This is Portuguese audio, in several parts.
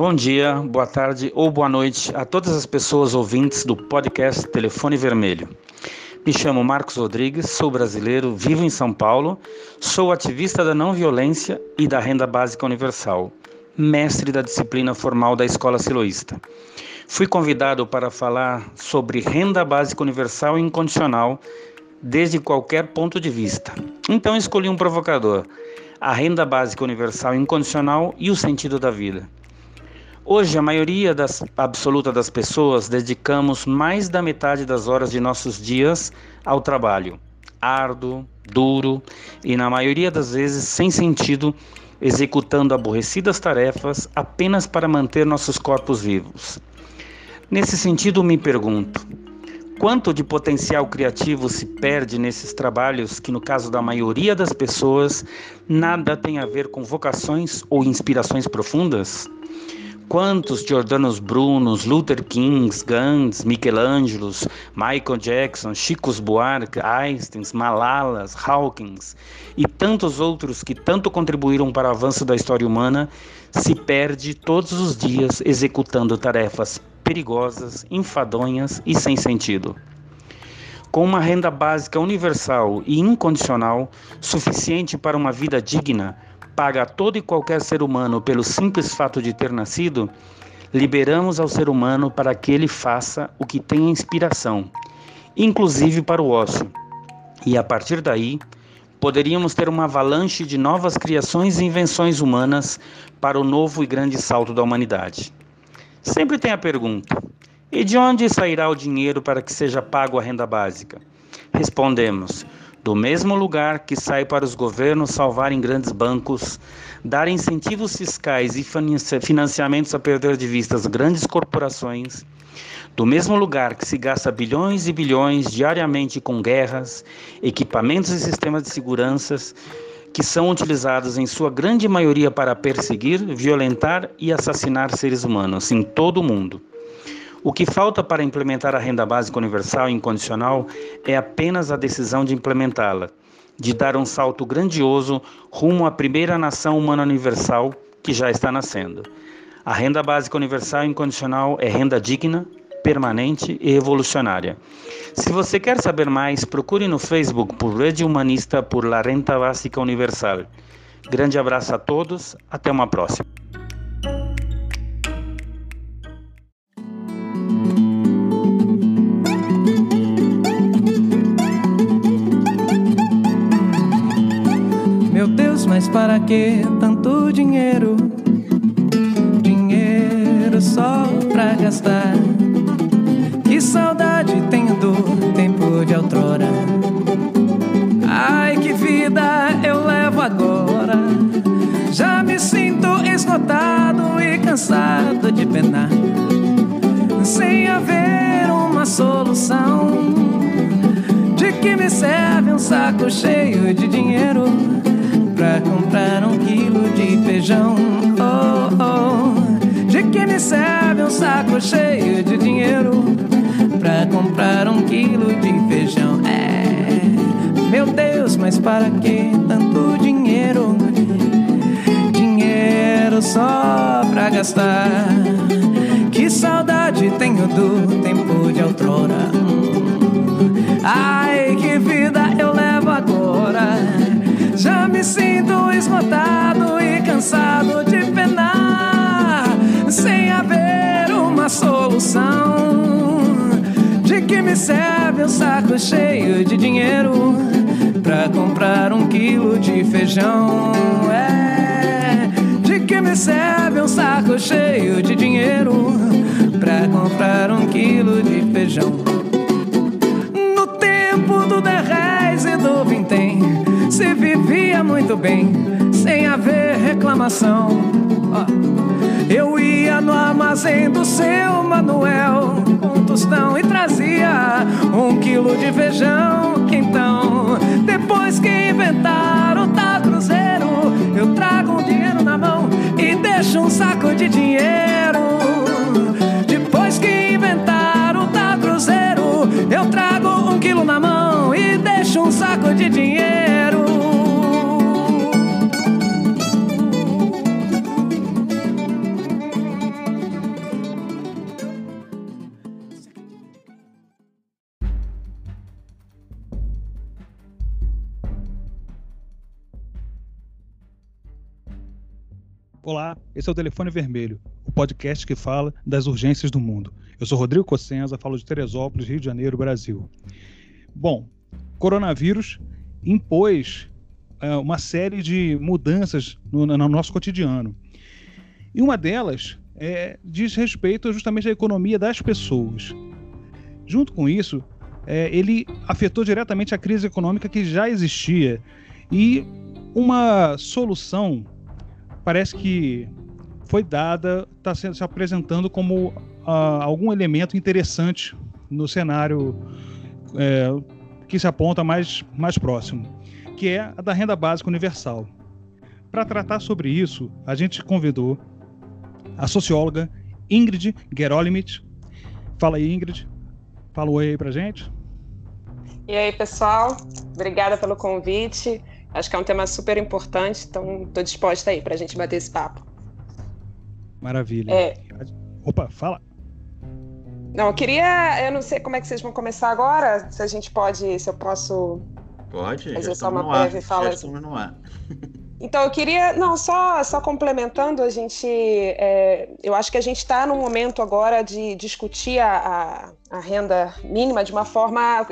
Bom dia, boa tarde ou boa noite a todas as pessoas ouvintes do podcast Telefone Vermelho. Me chamo Marcos Rodrigues, sou brasileiro, vivo em São Paulo, sou ativista da não violência e da renda básica universal, mestre da disciplina formal da Escola Siloísta. Fui convidado para falar sobre renda básica universal e incondicional desde qualquer ponto de vista. Então escolhi um provocador: a renda básica universal incondicional e o sentido da vida. Hoje, a maioria das, absoluta das pessoas dedicamos mais da metade das horas de nossos dias ao trabalho, árduo, duro e, na maioria das vezes, sem sentido, executando aborrecidas tarefas apenas para manter nossos corpos vivos. Nesse sentido, me pergunto: quanto de potencial criativo se perde nesses trabalhos que, no caso da maioria das pessoas, nada tem a ver com vocações ou inspirações profundas? Quantos Jordanos Brunos, Luther Kings, Gandhis, Michelangelos, Michael Jackson, Chicos Buarque, Einsteins, Malalas, Hawkins e tantos outros que tanto contribuíram para o avanço da história humana se perde todos os dias executando tarefas perigosas, enfadonhas e sem sentido. Com uma renda básica universal e incondicional suficiente para uma vida digna, paga a todo e qualquer ser humano pelo simples fato de ter nascido, liberamos ao ser humano para que ele faça o que tem inspiração, inclusive para o ócio. E a partir daí, poderíamos ter uma avalanche de novas criações e invenções humanas para o novo e grande salto da humanidade. Sempre tem a pergunta: e de onde sairá o dinheiro para que seja pago a renda básica? Respondemos: do mesmo lugar que sai para os governos salvarem grandes bancos, dar incentivos fiscais e financiamentos a perder de vista as grandes corporações, do mesmo lugar que se gasta bilhões e bilhões diariamente com guerras, equipamentos e sistemas de segurança que são utilizados em sua grande maioria para perseguir, violentar e assassinar seres humanos em todo o mundo. O que falta para implementar a renda básica universal e incondicional é apenas a decisão de implementá-la, de dar um salto grandioso rumo à primeira nação humana universal que já está nascendo. A renda básica universal e incondicional é renda digna, permanente e revolucionária. Se você quer saber mais, procure no Facebook por Rede Humanista por La Renta Básica Universal. Grande abraço a todos, até uma próxima. Para que tanto dinheiro? Dinheiro só pra gastar. Que saudade tenho do tempo de outrora. Ai, que vida eu levo agora. Já me sinto esgotado e cansado de penar. Sem haver uma solução. De que me serve um saco cheio de dinheiro? Pra comprar um quilo de feijão. Oh, oh, de que me serve um saco cheio de dinheiro pra comprar um quilo de feijão? É, meu Deus, mas para que tanto dinheiro? Dinheiro só pra gastar. Que saudade tenho do tempo de outrora. Ai, que vida eu levo agora já me sinto esgotado e cansado de penar, sem haver uma solução. De que me serve um saco cheio de dinheiro pra comprar um quilo de feijão? É, de que me serve um saco cheio de dinheiro pra comprar um quilo de feijão? Vivia muito bem, sem haver reclamação. Eu ia no armazém do seu Manuel, um tostão e trazia um quilo de feijão. Então, depois que inventaram o tal cruzeiro, eu trago um dinheiro na mão e deixo um saco de dinheiro. Depois que inventaram o tal cruzeiro, eu trago um quilo na mão e deixo um saco de dinheiro. Olá, esse é o Telefone Vermelho, o podcast que fala das urgências do mundo. Eu sou Rodrigo Cossenza, falo de Teresópolis, Rio de Janeiro, Brasil. Bom, coronavírus impôs uh, uma série de mudanças no, no, nosso cotidiano. E uma delas é, diz respeito justamente à economia das pessoas. Junto com isso, é, ele afetou diretamente a crise econômica que já existia e uma solução parece que foi dada, está se, se, apresentando como uh, algum elemento interessante no cenário é, que se aponta mais, mais próximo, que é a da renda básica universal. Para tratar sobre isso, a gente convidou a socióloga Ingrid Gerolimic. Fala aí, Ingrid. Fala um oi aí pra gente. E aí, pessoal? Obrigada pelo convite. Acho que é um tema super importante, então estou disposta aí para a gente bater esse papo. Maravilha. É... Opa, fala. Não, eu queria. Eu não sei como é que vocês vão começar agora. Se a gente pode. Se eu posso. Pode, fazer só uma breve fala. Assim. No ar. Então, eu queria, não, só, só complementando, a gente, é, eu acho que a gente está num momento agora de discutir a, a, a, renda mínima de uma forma,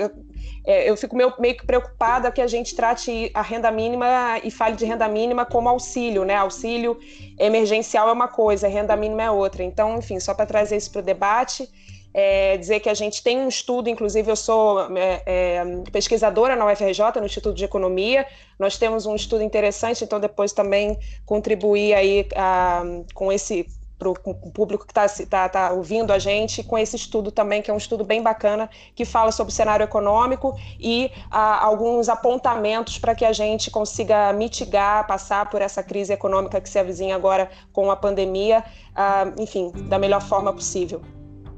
é, eu fico meio, meio que preocupada que a gente trate a renda mínima e fale de renda mínima como auxílio, né? Auxílio emergencial é uma coisa, renda mínima é outra. Então, enfim, só para trazer isso para o debate, é, dizer que a gente tem um estudo, inclusive eu sou é, é, pesquisadora na UFRJ, no Instituto de Economia, nós temos um estudo interessante, então depois também contribuir aí a, com esse para o público que está tá, tá ouvindo a gente, com esse estudo também, que é um estudo bem bacana, que fala sobre o cenário econômico e ah, alguns apontamentos para que a gente consiga mitigar, passar por essa crise econômica que se avizinha agora com a pandemia, ah, enfim, da melhor forma possível.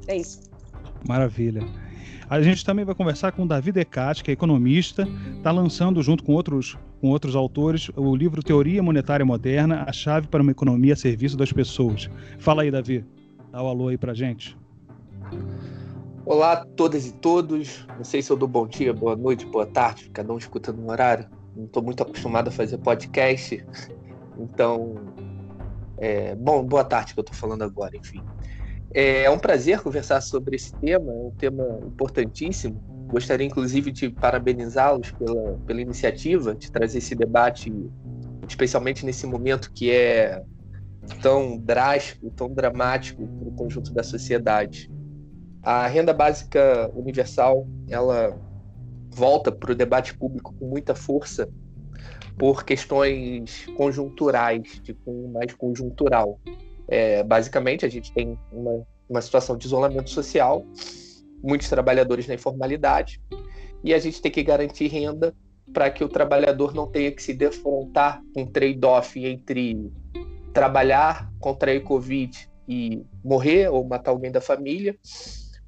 É isso. Maravilha. A gente também vai conversar com Davi Decati, que é economista, está lançando junto com outros, com outros autores o livro Teoria Monetária Moderna, a chave para uma economia a serviço das pessoas. Fala aí, Davi. Dá o um alô aí para gente. Olá a todas e todos. Não sei se eu dou bom dia, boa noite, boa tarde, cada um escutando um horário. Não estou muito acostumado a fazer podcast, então, é, bom, boa tarde que eu estou falando agora, enfim. É um prazer conversar sobre esse tema, é um tema importantíssimo. Gostaria, inclusive, de parabenizá-los pela, pela iniciativa de trazer esse debate, especialmente nesse momento que é tão drástico, tão dramático para o conjunto da sociedade. A renda básica universal, ela volta para o debate público com muita força por questões conjunturais, de cunho mais conjuntural. É, basicamente, a gente tem uma, uma situação de isolamento social, muitos trabalhadores na informalidade, e a gente tem que garantir renda para que o trabalhador não tenha que se defrontar com um trade-off entre trabalhar, contrair Covid e morrer ou matar alguém da família,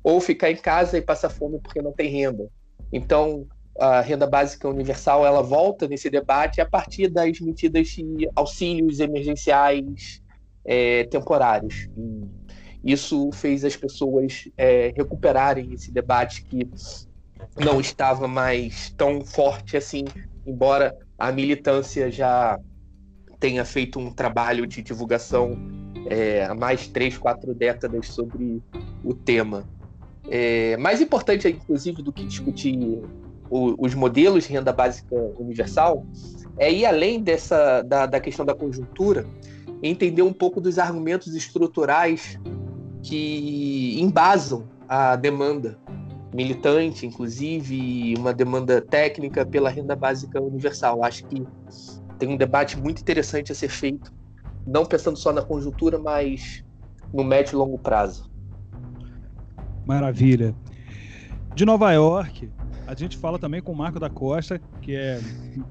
ou ficar em casa e passar fome porque não tem renda. Então, a renda básica universal ela volta nesse debate a partir das medidas de auxílios emergenciais é, temporários. E isso fez as pessoas é, recuperarem esse debate que não estava mais tão forte assim, embora a militância já tenha feito um trabalho de divulgação é, há mais três, quatro décadas sobre o tema. É, mais importante, inclusive, do que discutir o, os modelos de renda básica universal é ir além dessa da, da questão da conjuntura entender um pouco dos argumentos estruturais que embasam a demanda militante, inclusive uma demanda técnica pela renda básica universal. Acho que tem um debate muito interessante a ser feito, não pensando só na conjuntura, mas no médio e longo prazo. Maravilha. De Nova York, a gente fala também com o Marco da Costa, que é,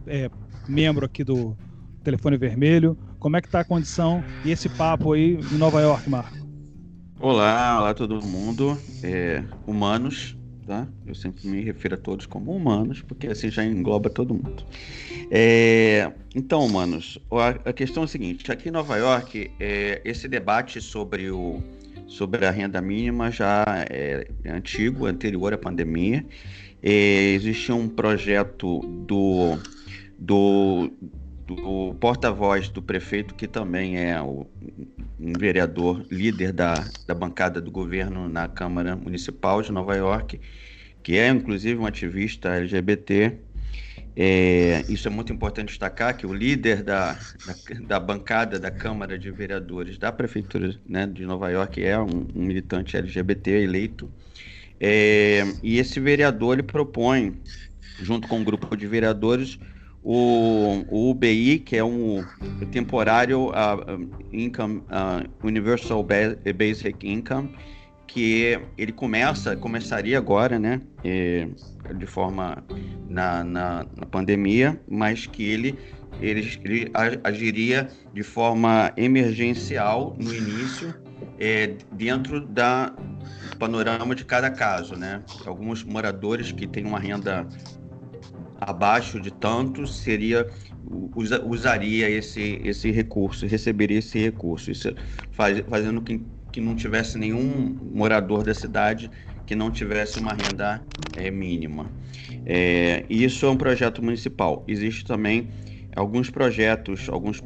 é membro aqui do Telefone Vermelho. Como é que está a condição e esse papo aí em Nova York, Marco? Olá, olá todo mundo. É, humanos, tá? Eu sempre me refiro a todos como humanos, porque assim já engloba todo mundo. É, então, humanos, a, a, questão é a seguinte: aqui em Nova York, é, esse debate sobre, o, sobre a renda mínima já é antigo, anterior à pandemia. É, existia um projeto do, do do porta-voz do prefeito, que também é o, um vereador líder da, da bancada do governo na Câmara Municipal de Nova York, que é inclusive um ativista LGBT. É, isso é muito importante destacar que o líder da, da, da, bancada da Câmara de Vereadores da Prefeitura né, de Nova York é um, um militante LGBT eleito. É, e esse vereador ele propõe, junto com um grupo de vereadores, o, o UBI, que é um temporário uh, income, uh, Universal Basic Income, que ele começa, começaria agora, né, de forma na, na, na, pandemia, mas que ele, ele, ele agiria de forma emergencial no início, é, dentro da panorama de cada caso, né? Alguns moradores que têm uma renda abaixo de tanto seria usa, usaria esse, esse recurso, receberia esse recurso, isso faz, fazendo que, que não tivesse nenhum morador da cidade que não tivesse uma renda é, mínima. É, isso é um projeto municipal. Existe também alguns projetos, alguns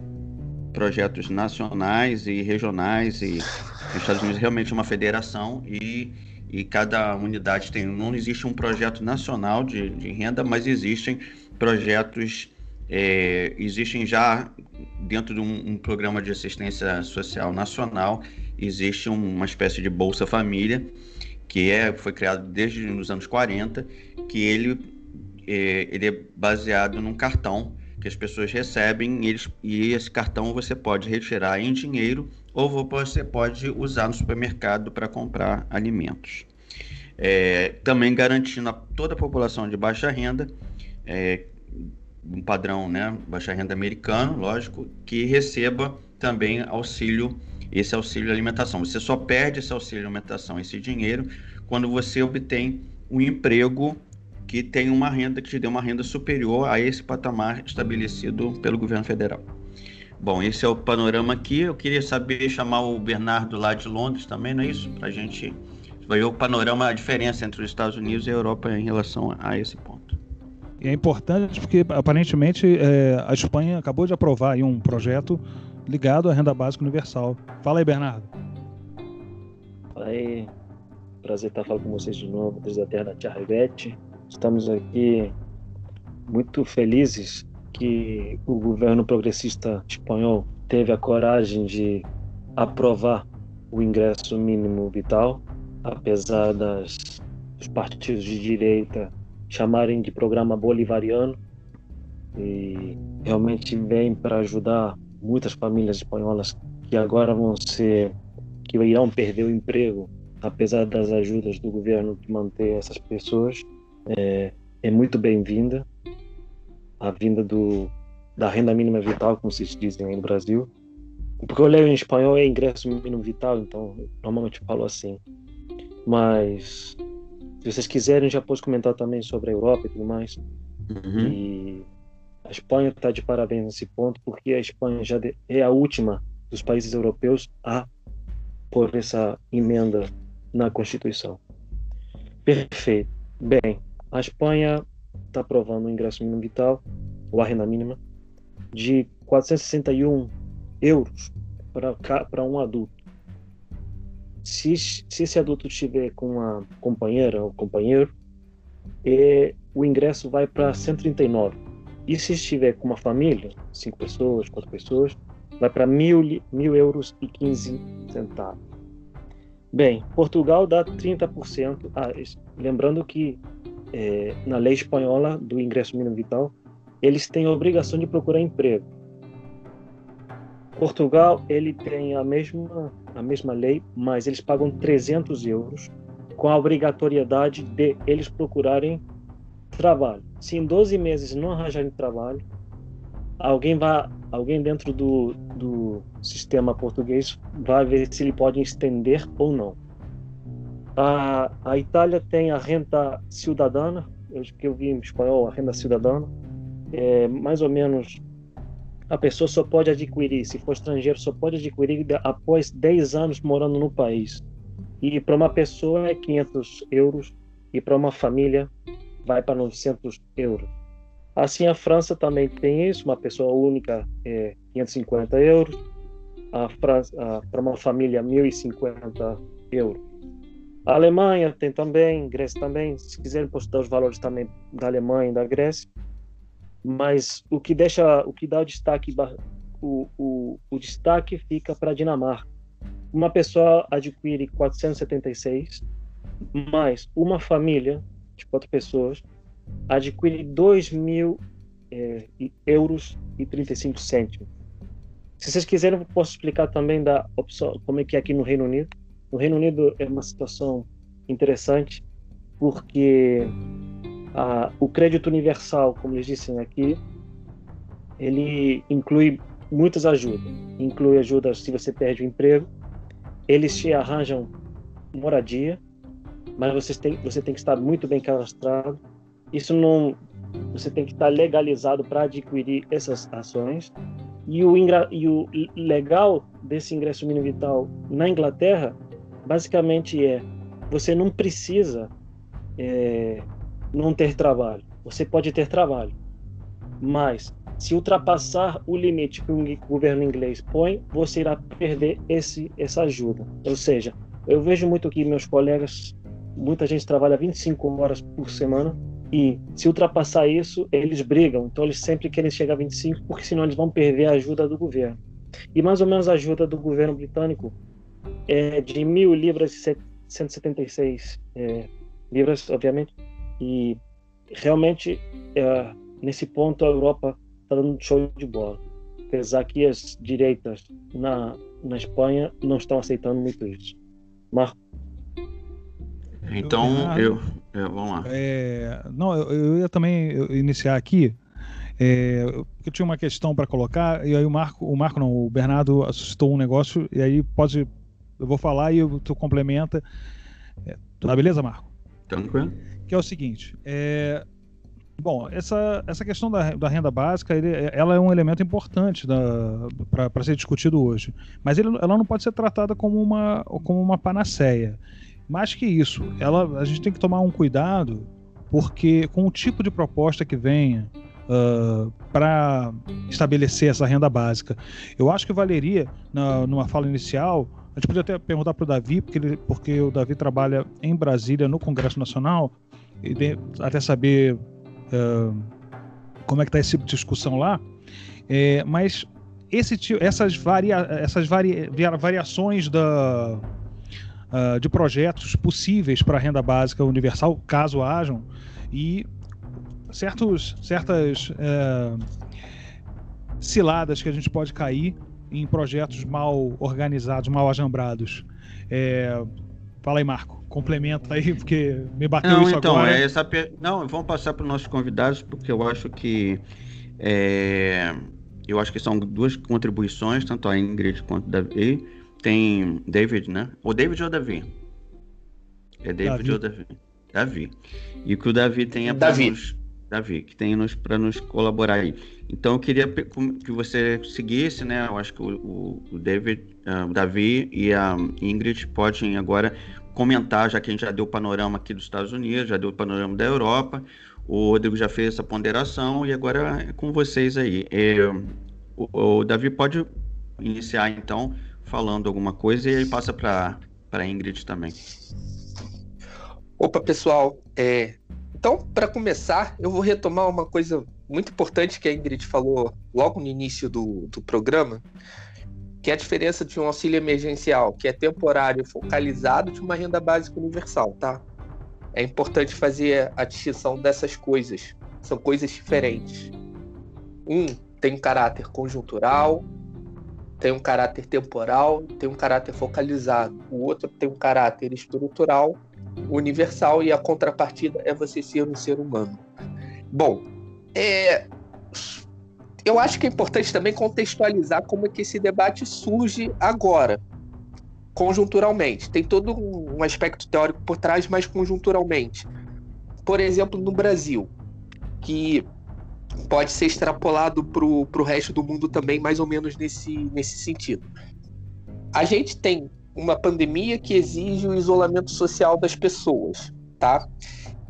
projetos nacionais e regionais e os Estados Unidos realmente é uma federação e e cada unidade tem. Não existe um projeto nacional de, de renda, mas existem projetos, é, existem já dentro de um, um, programa de assistência social nacional, existe uma espécie de Bolsa Família, que é, foi criado desde os anos 40, que ele é, ele é baseado num cartão que as pessoas recebem e, eles, e esse cartão você pode retirar em dinheiro ou você pode usar no supermercado para comprar alimentos. É, também garantindo a toda a população de baixa renda, é, um padrão, né, baixa renda americano, lógico, que receba também auxílio, esse auxílio alimentação. Você só perde esse auxílio alimentação, esse dinheiro, quando você obtém um emprego que tem uma renda que te dê uma renda superior a esse patamar estabelecido pelo governo federal. Bom, esse é o panorama aqui. Eu queria saber chamar o Bernardo lá de Londres também, não é isso? Para a gente ver o panorama, a diferença entre os Estados Unidos e a Europa em relação a esse ponto. E é importante porque aparentemente é, a Espanha acabou de aprovar um projeto ligado à renda básica universal. Fala aí, Bernardo. Fala aí, prazer estar falando com vocês de novo desde a terra da Tia Rivete. Estamos aqui muito felizes que o governo progressista espanhol teve a coragem de aprovar o ingresso mínimo vital, apesar das, dos partidos de direita chamarem de programa bolivariano, e realmente vem para ajudar muitas famílias espanholas que agora vão ser, que irão perder o emprego, apesar das ajudas do governo de manter essas pessoas, é, é muito bem-vinda a vinda do, da renda mínima vital, como vocês dizem aí no Brasil. Porque eu leio em espanhol é ingresso mínimo vital, então normalmente falo assim. Mas se vocês quiserem, já posso comentar também sobre a Europa e tudo mais. Uhum. E a Espanha está de parabéns nesse ponto, porque a Espanha já é a última dos países europeus a pôr essa emenda na Constituição. Perfeito. Bem, a Espanha está aprovando o ingresso mínimo vital, ou a renda mínima, de 461 euros para um adulto. Se, se esse adulto estiver com uma companheira ou companheiro, é, o ingresso vai para 139. E se estiver com uma família, cinco pessoas, quatro pessoas, vai para mil, mil euros e 15 centavos. Bem, Portugal dá 30%. Ah, lembrando que é, na lei espanhola do ingresso mínimo vital, eles têm a obrigação de procurar emprego. Portugal ele tem a mesma a mesma lei, mas eles pagam 300 euros com a obrigatoriedade de eles procurarem trabalho. Se em 12 meses não arranjarem trabalho, alguém vai alguém dentro do, do sistema português vai ver se ele pode estender ou não. A, a Itália tem a renda cidadana, que eu vi em espanhol, a renda cidadana. É, mais ou menos, a pessoa só pode adquirir, se for estrangeiro, só pode adquirir após 10 anos morando no país. E para uma pessoa é 500 euros e para uma família vai para 900 euros. Assim, a França também tem isso, uma pessoa única é 550 euros, para uma família 1.050 euros. A Alemanha tem também, Grécia também, se quiserem posso dar os valores também da Alemanha e da Grécia, mas o que deixa, o que dá o destaque, o, o, o destaque fica para a Dinamarca. Uma pessoa adquire 476, mais uma família de quatro pessoas adquire 2 mil é, euros e 35 cêntimos. Se vocês quiserem, eu posso explicar também da opção, como é que é aqui no Reino Unido. No Reino Unido é uma situação interessante, porque a, o crédito universal, como eles dizem aqui, ele inclui muitas ajudas. Inclui ajuda se você perde o emprego, eles te arranjam moradia, mas você tem, você tem que estar muito bem cadastrado isso não. Você tem que estar legalizado para adquirir essas ações. E o, e o legal desse ingresso mínimo vital na Inglaterra, basicamente é: você não precisa é, não ter trabalho. Você pode ter trabalho, mas se ultrapassar o limite que o governo inglês põe, você irá perder esse, essa ajuda. Ou seja, eu vejo muito que meus colegas, muita gente trabalha 25 horas por semana e se ultrapassar isso, eles brigam. Então eles sempre querem chegar a 25, porque senão eles vão perder a ajuda do governo. E mais ou menos a ajuda do governo britânico é de mil libras e 176 é, libras, obviamente. E realmente, é, nesse ponto, a Europa está dando show de bola. Apesar que as direitas na, na Espanha não estão aceitando muito isso. Marco? Então, eu, é, vamos lá. É, não, eu, eu, ia também iniciar aqui. É, eu tinha uma questão para colocar, e aí o Marco, o Marco não, o Bernardo assustou um negócio, e aí pode. Eu vou falar e tu complementa. É, tá beleza, Marco? Tranquilo. Que é o seguinte: é, Bom, essa, essa questão da, da renda básica, ele, ela é um elemento importante para ser discutido hoje. Mas ele, ela não pode ser tratada como uma, como uma panaceia. Mais que isso, ela, a gente tem que tomar um cuidado, porque com o tipo de proposta que venha uh, para estabelecer essa renda básica, eu acho que valeria, na, numa fala inicial, a gente podia até perguntar para o Davi, porque, ele, porque o Davi trabalha em Brasília, no Congresso Nacional, e de, até saber uh, como é que está essa discussão lá. É, mas esse, essas, varia, essas varia, variações da, uh, de projetos possíveis para a renda básica universal, caso hajam, e certos, certas uh, ciladas que a gente pode cair em projetos mal organizados, mal ajambrados. É, fala aí, Marco. Complementa aí, porque me bateu Não, isso então, agora. É essa... Não, vamos passar para os nossos convidados, porque eu acho que é... eu acho que são duas contribuições, tanto a Ingrid quanto o Davi, tem David, né? O David ou Davi? É David Davi. ou Davi? Davi. E que o Davi tenha para nos. Davi, que nos, para nos colaborar aí. Então eu queria que você seguisse, né? Eu acho que o, o David, uh, Davi e a Ingrid podem agora comentar, já que a gente já deu o panorama aqui dos Estados Unidos, já deu o panorama da Europa, o Rodrigo já fez essa ponderação e agora é com vocês aí. É, o, o Davi pode iniciar então falando alguma coisa e aí passa para a Ingrid também. Opa, pessoal. É... Então, para começar, eu vou retomar uma coisa muito importante que a Ingrid falou logo no início do, do programa, que é a diferença de um auxílio emergencial, que é temporário focalizado, de uma renda básica universal, tá? É importante fazer a distinção dessas coisas. São coisas diferentes. Um tem um caráter conjuntural, tem um caráter temporal, tem um caráter focalizado. O outro tem um caráter estrutural, universal, e a contrapartida é você ser um ser humano. Bom, é, eu acho que é importante também contextualizar como é que esse debate surge agora, conjunturalmente. Tem todo um aspecto teórico por trás, mas conjunturalmente. Por exemplo, no Brasil, que pode ser extrapolado para o resto do mundo também, mais ou menos nesse, nesse sentido. A gente tem uma pandemia que exige o isolamento social das pessoas, tá?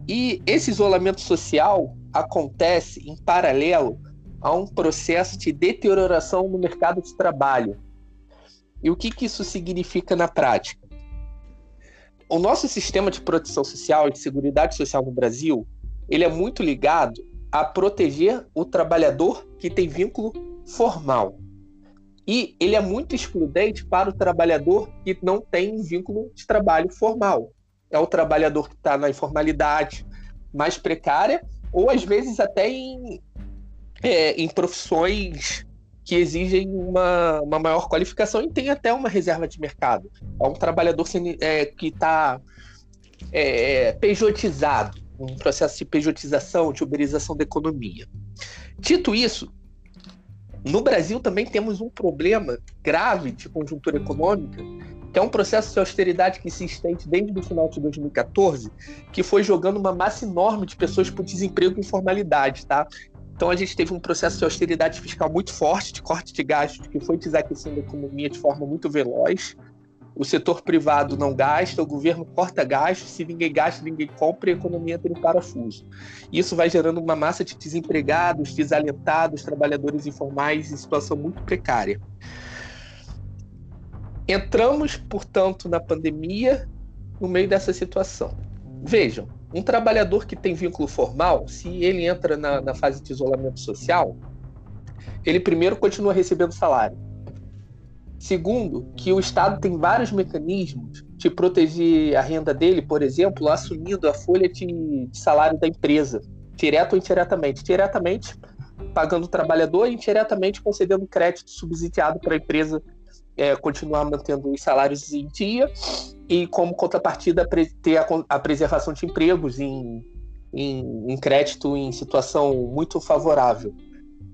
E esse isolamento social acontece em paralelo a um processo de deterioração no mercado de trabalho. E o que, que isso significa na prática? O nosso sistema de proteção social e de seguridade social no Brasil, ele é muito ligado a proteger o trabalhador que tem vínculo formal. E ele é muito excludente para o trabalhador que não tem um vínculo de trabalho formal. É o trabalhador que está na informalidade mais precária, ou às vezes até em, é, em profissões que exigem uma, uma maior qualificação e tem até uma reserva de mercado. É um trabalhador é, que está é, pejotizado, um processo de pejotização, de uberização da economia. Dito isso, no Brasil também temos um problema grave de conjuntura econômica, que é um processo de austeridade que se estende desde o final de 2014, que foi jogando uma massa enorme de pessoas por desemprego e informalidade, tá? Então a gente teve um processo de austeridade fiscal muito forte, de corte de gastos, que foi desaquecendo a economia de forma muito veloz o setor privado não gasta, o governo corta gastos, se ninguém gasta, ninguém compra e a economia entra em parafuso. Isso vai gerando uma massa de desempregados, desalentados, trabalhadores informais em situação muito precária. Entramos, portanto, na pandemia no meio dessa situação. Vejam, um trabalhador que tem vínculo formal, se ele entra na, na fase de isolamento social, ele primeiro continua recebendo salário Segundo, que o Estado tem vários mecanismos de proteger a renda dele, por exemplo, assumindo a folha de salário da empresa, direto ou indiretamente. Diretamente, pagando o trabalhador, e indiretamente concedendo crédito subsidiado para a empresa é, continuar mantendo os salários em dia e, como contrapartida, ter a, a preservação de empregos em, em, em crédito em situação muito favorável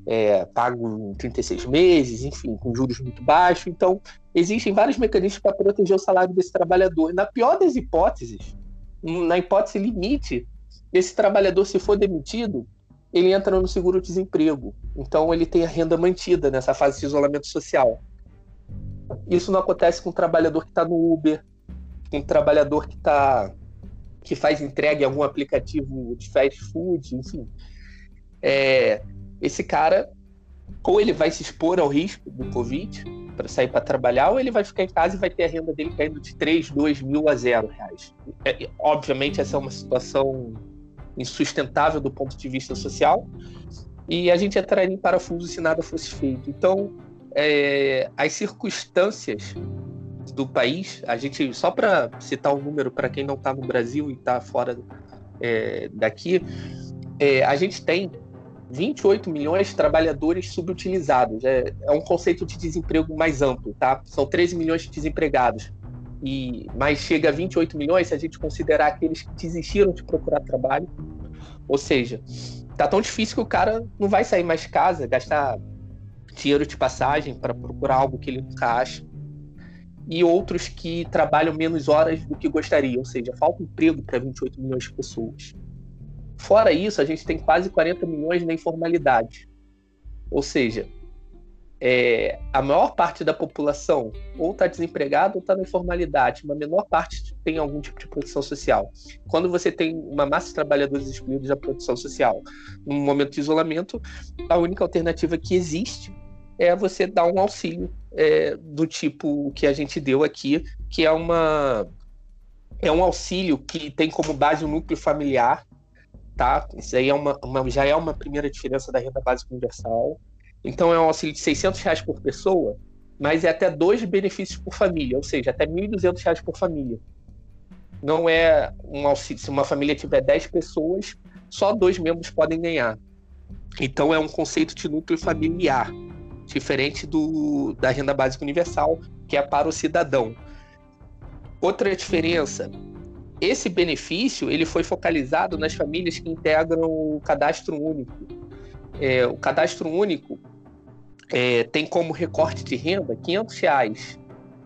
é, pago em 36 meses, enfim, com juros muito baixos. Então, existem vários mecanismos para proteger o salário desse trabalhador. Na pior das hipóteses, na hipótese limite, esse trabalhador, se for demitido, ele entra no seguro-desemprego. Então, ele tem a renda mantida nessa fase de isolamento social. Isso não acontece com o trabalhador que está no Uber, com o trabalhador que está que faz entrega em algum aplicativo de fast food, enfim. É, esse cara ou ele vai se expor ao risco do Covid para sair para trabalhar, ou ele vai ficar em casa e vai ter a renda dele caindo de 3, 2 mil a zero reais. É, obviamente, essa é uma situação insustentável do ponto de vista social, e a gente entraria em parafuso se nada fosse feito. Então, é, as circunstâncias do país, a gente, só para citar um número para quem não está no Brasil e está fora é, daqui, é, a gente tem 28 milhões de trabalhadores subutilizados. É, é um conceito de desemprego mais amplo, tá? São 13 milhões de desempregados. E, mas chega a 28 milhões se a gente considerar aqueles que desistiram de procurar trabalho. Ou seja, tá tão difícil que o cara não vai sair mais de casa, gastar dinheiro de passagem para procurar algo que ele nunca acha. E outros que trabalham menos horas do que gostaria, ou seja, falta emprego para 28 milhões de pessoas. Fora isso, a gente tem quase 40 milhões na informalidade. Ou seja, é, a maior parte da população ou está desempregada ou está na informalidade, uma menor parte tem algum tipo de proteção social. Quando você tem uma massa de trabalhadores excluídos da proteção social num momento de isolamento, a única alternativa que existe é você dar um auxílio é, do tipo que a gente deu aqui, que é uma é um auxílio que tem como base o núcleo familiar tá? Isso aí é uma, uma, já é uma primeira diferença da renda básica universal. Então é um auxílio de 600 reais por pessoa, mas é até dois benefícios por família, ou seja, até 1.200 reais por família. Não é um auxílio, se uma família tiver 10 pessoas, só dois membros podem ganhar. Então é um conceito de núcleo familiar, diferente do da renda básica universal, que é para o cidadão. Outra diferença esse benefício ele foi focalizado nas famílias que integram o cadastro único. É, o cadastro único é, tem como recorte de renda 500 reais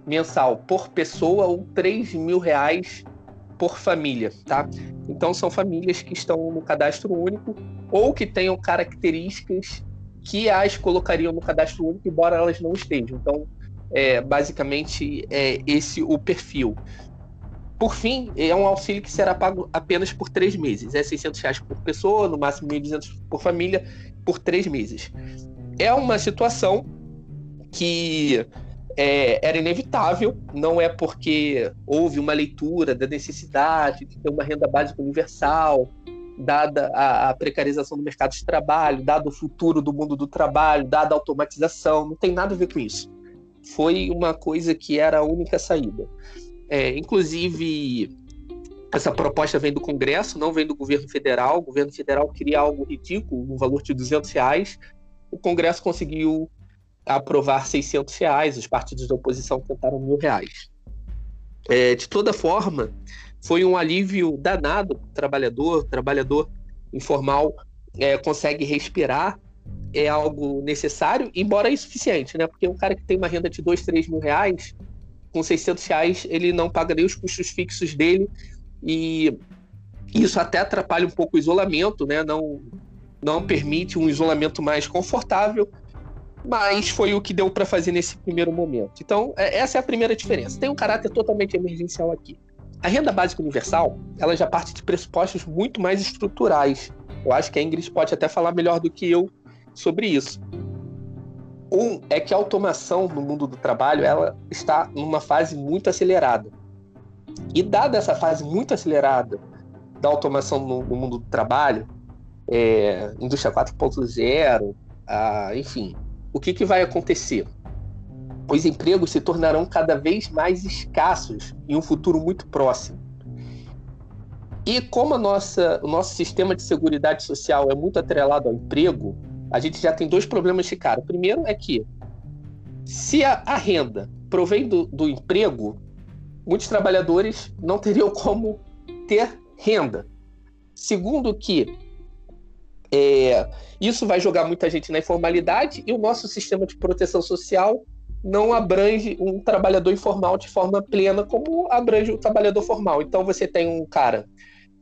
mensal por pessoa ou 3 mil reais por família, tá? Então são famílias que estão no cadastro único ou que tenham características que as colocariam no cadastro único, embora elas não estejam. Então, é, basicamente, é esse o perfil. Por fim, é um auxílio que será pago apenas por três meses. É 600 reais por pessoa, no máximo 1.200 por família, por três meses. É uma situação que é, era inevitável, não é porque houve uma leitura da necessidade de ter uma renda básica universal, dada a, a, precarização do mercado de trabalho, dado o futuro do mundo do trabalho, dada a automatização, não tem nada a ver com isso. Foi uma coisa que era a única saída. É, inclusive, essa proposta vem do Congresso, não vem do governo federal. O governo federal queria algo ridículo, um valor de 200 reais. O Congresso conseguiu aprovar 600 reais, os partidos da oposição tentaram mil reais. É, de toda forma, foi um alívio danado para o trabalhador, o trabalhador informal é, consegue respirar, é algo necessário, embora insuficiente, né? Porque um cara que tem uma renda de 2, 3 mil reais, com 600 reais, ele não paga nem os custos fixos dele e isso até atrapalha um pouco o isolamento, né? Não, não permite um isolamento mais confortável, mas foi o que deu para fazer nesse primeiro momento. Então, é, essa é a primeira diferença. Tem um caráter totalmente emergencial aqui. A renda básica universal, ela já parte de pressupostos muito mais estruturais. Eu acho que a Ingrid pode até falar melhor do que eu sobre isso. Um é que a automação no mundo do trabalho, ela está numa fase muito acelerada. E dada essa fase muito acelerada da automação no, no mundo do trabalho, é, indústria 4.0, ah, enfim, o que, que vai acontecer? os empregos se tornarão cada vez mais escassos em um futuro muito próximo. E como nossa, o nosso sistema de segurança social é muito atrelado ao emprego, a gente já tem dois problemas de cara. O primeiro é que, se a, a renda provém do, do emprego, muitos trabalhadores não teriam como ter renda. Segundo que é, isso vai jogar muita gente na informalidade e o nosso sistema de proteção social não abrange um trabalhador informal de forma plena como abrange o trabalhador formal. Então você tem um cara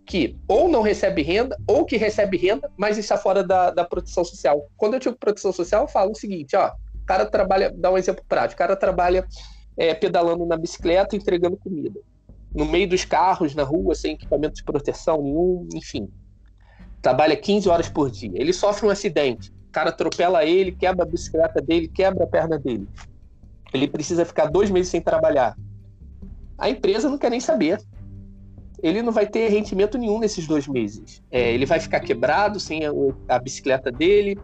que ou não recebe renda, ou que recebe renda, mas está fora da, da proteção social. Quando eu digo proteção social, eu falo o seguinte, ó, o cara trabalha, dá um exemplo prático, o cara trabalha é, pedalando na bicicleta, entregando comida. No meio dos carros, na rua, sem equipamento de proteção nenhum, enfim. Trabalha 15 horas por dia. Ele sofre um acidente. O cara atropela ele, quebra a bicicleta dele, quebra a perna dele ele precisa ficar dois meses sem trabalhar. A empresa não quer nem saber. Ele não vai ter rendimento nenhum nesses dois meses. É, ele vai ficar quebrado sem a, a bicicleta dele.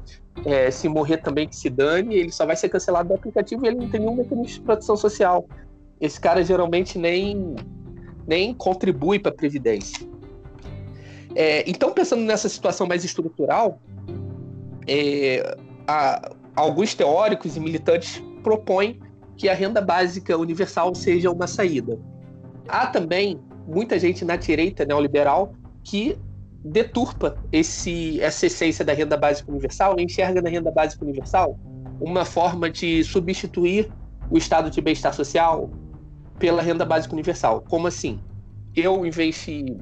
É, se morrer também que se dane, ele só vai ser cancelado do aplicativo e ele não tem nenhum mecanismo de proteção social. Esse cara geralmente nem, nem contribui para a Previdência. É, então, pensando nessa situação mais estrutural, é, a, alguns teóricos e militantes propõem que a renda básica universal seja uma saída. Há também muita gente na direita neoliberal que deturpa esse, essa essência da renda básica universal e enxerga na renda básica universal uma forma de substituir o estado de bem-estar social pela renda básica universal. Como assim? Eu, em vez de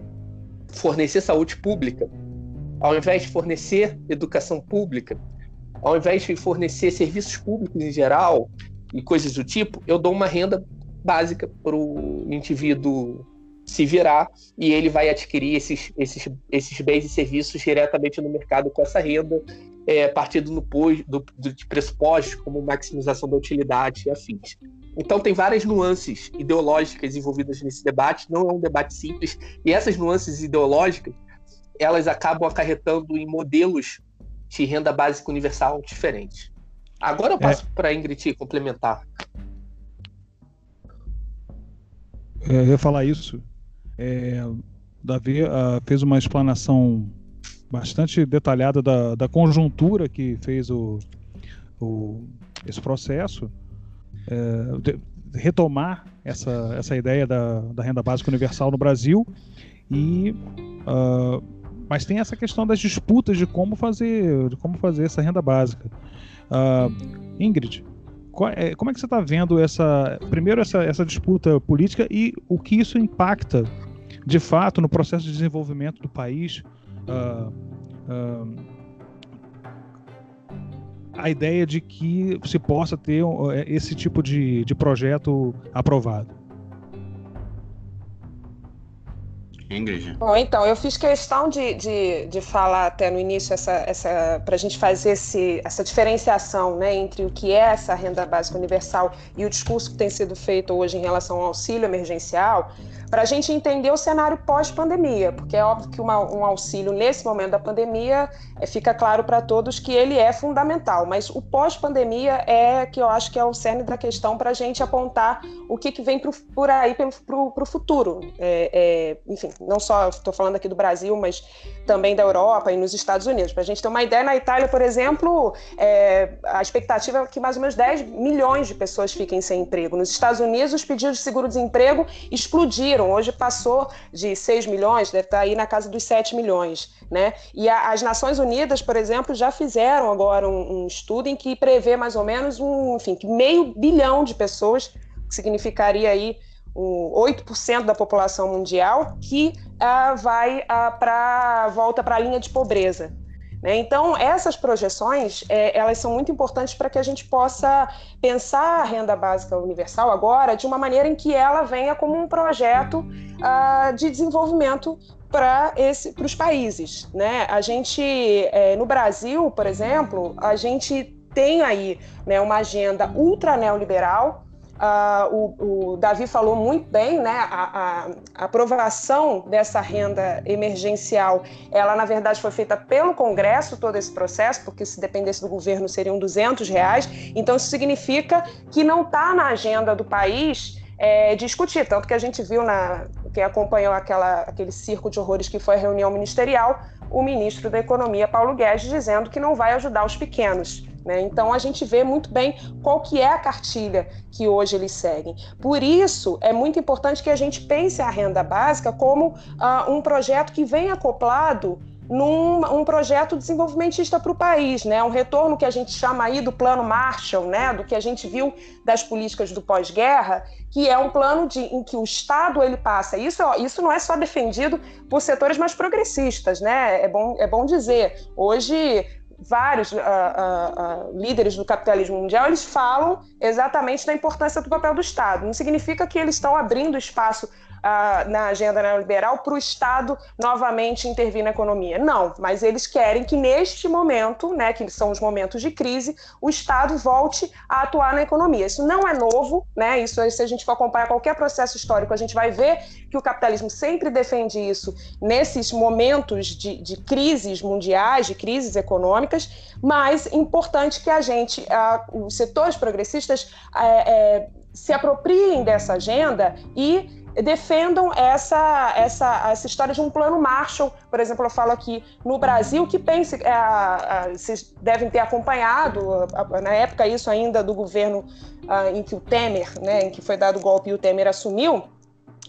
fornecer saúde pública, ao invés de fornecer educação pública, ao invés de fornecer serviços públicos em geral, e coisas do tipo, eu dou uma renda básica para o indivíduo se virar e ele vai adquirir esses, esses, esses bens e serviços diretamente no mercado com essa renda, é, partindo no, do, do, de pressupostos como maximização da utilidade e afins. Então, tem várias nuances ideológicas envolvidas nesse debate, não é um debate simples, e essas nuances ideológicas elas acabam acarretando em modelos de renda básica universal diferentes. Agora eu passo é... para a Ingrid complementar. É, eu ia falar isso. É, Davi uh, fez uma explanação bastante detalhada da, da conjuntura que fez o, o esse processo. É, de, retomar essa, essa ideia da, da renda básica universal no Brasil e uh, mas tem essa questão das disputas de como fazer de como fazer essa renda básica Uh, Ingrid, é, como é que você está vendo essa, primeiro essa, essa disputa política e o que isso impacta de fato no processo de desenvolvimento do país? Uh, uh, a ideia de que se possa ter esse tipo de, de projeto aprovado. Ingrid. Bom, então, eu fiz questão de, de, de falar até no início essa, essa, para a gente fazer esse, essa diferenciação né, entre o que é essa renda básica universal e o discurso que tem sido feito hoje em relação ao auxílio emergencial, para a gente entender o cenário pós-pandemia, porque é óbvio que uma, um auxílio nesse momento da pandemia é, fica claro para todos que ele é fundamental, mas o pós-pandemia é que eu acho que é o cerne da questão para a gente apontar o que, que vem pro, por aí para o futuro. É, é, enfim, não só estou falando aqui do Brasil, mas também da Europa e nos Estados Unidos. Para a gente ter uma ideia, na Itália, por exemplo, é, a expectativa é que mais ou menos 10 milhões de pessoas fiquem sem emprego. Nos Estados Unidos, os pedidos de seguro-desemprego explodiram Hoje passou de 6 milhões, deve estar aí na casa dos 7 milhões. Né? E a, as Nações Unidas, por exemplo, já fizeram agora um, um estudo em que prevê mais ou menos um, enfim, meio bilhão de pessoas, que significaria aí um 8% da população mundial, que uh, vai uh, para volta para a linha de pobreza. Né? Então, essas projeções, é, elas são muito importantes para que a gente possa pensar a renda básica universal agora de uma maneira em que ela venha como um projeto uh, de desenvolvimento para os países. Né? A gente, é, no Brasil, por exemplo, a gente tem aí né, uma agenda ultra neoliberal, Uh, o, o, Davi falou muito bem, né? A, a, aprovação dessa renda emergencial, ela na verdade foi feita pelo Congresso todo esse processo, porque se dependesse do governo seriam 200 reais. Então isso significa que não está na agenda do país é, discutir, tanto que a gente viu na quem acompanhou aquela, aquele circo de horrores que foi a reunião ministerial, o ministro da Economia Paulo Guedes dizendo que não vai ajudar os pequenos. Né? Então a gente vê muito bem qual que é a cartilha que hoje eles seguem. Por isso é muito importante que a gente pense a renda básica como uh, um projeto que vem acoplado num um projeto desenvolvimentista para o país, né? Um retorno que a gente chama aí do plano Marshall, né? Do que a gente viu das políticas do pós-guerra, que é um plano de, em que o Estado ele passa. Isso, isso não é só defendido por setores mais progressistas, né? É bom, é bom dizer. Hoje vários uh, uh, uh, líderes do capitalismo mundial, eles falam exatamente da importância do papel do Estado. Não significa que eles estão abrindo espaço na agenda neoliberal para o Estado novamente intervir na economia. Não, mas eles querem que neste momento, né, que são os momentos de crise, o Estado volte a atuar na economia. Isso não é novo, né? Isso se a gente for acompanhar qualquer processo histórico, a gente vai ver que o capitalismo sempre defende isso nesses momentos de, de crises mundiais, de crises econômicas, mas importante que a gente, uh, os setores progressistas, uh, uh, se apropriem dessa agenda e defendam essa, essa, essa história de um plano Marshall. Por exemplo, eu falo aqui no Brasil, que pense, é, vocês devem ter acompanhado, na época isso ainda do governo em que o Temer, né, em que foi dado o golpe e o Temer assumiu,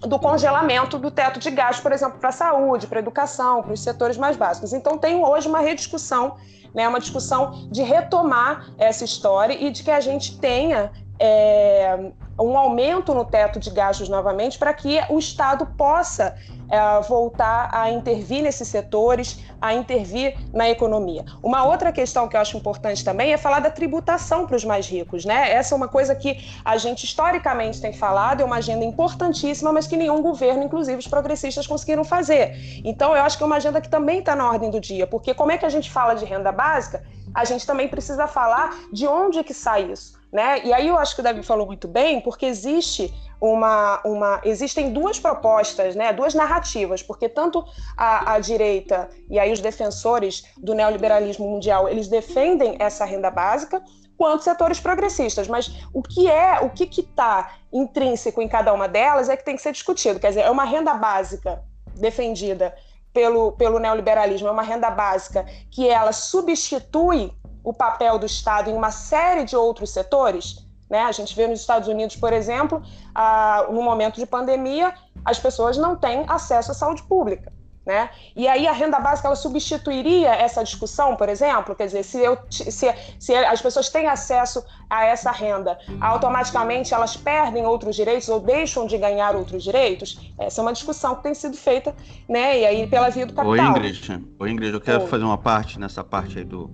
do congelamento do teto de gastos, por exemplo, para a saúde, para a educação, para os setores mais básicos. Então, tem hoje uma rediscussão, né, uma discussão de retomar essa história e de que a gente tenha é, um aumento no teto de gastos novamente para que o Estado possa é, voltar a intervir nesses setores, a intervir na economia. Uma outra questão que eu acho importante também é falar da tributação para os mais ricos, né? Essa é uma coisa que a gente historicamente tem falado, é uma agenda importantíssima, mas que nenhum governo, inclusive os progressistas, conseguiram fazer. Então, eu acho que é uma agenda que também está na ordem do dia, porque como é que a gente fala de renda básica? A gente também precisa falar de onde é que sai isso. Né? E aí eu acho que o Davi falou muito bem, porque existe uma, uma existem duas propostas, né? duas narrativas, porque tanto a, a, direita e aí os defensores do neoliberalismo mundial eles defendem essa renda básica, quanto setores progressistas. Mas o que é, o que está intrínseco em cada uma delas é que tem que ser discutido. Quer dizer, é uma renda básica defendida pelo, pelo neoliberalismo, é uma renda básica que ela substitui o papel do Estado em uma série de outros setores. Né? A gente vê nos Estados Unidos, por exemplo, ah, no momento de pandemia, as pessoas não têm acesso à saúde pública. Né? E aí a renda básica ela substituiria essa discussão, por exemplo, quer dizer, se, eu, se, se as pessoas têm acesso a essa renda, automaticamente elas perdem outros direitos ou deixam de ganhar outros direitos? Essa é uma discussão que tem sido feita, né? E aí pela via do capital. Ô Ingrid, ô Ingrid eu quero fazer uma parte nessa parte aí do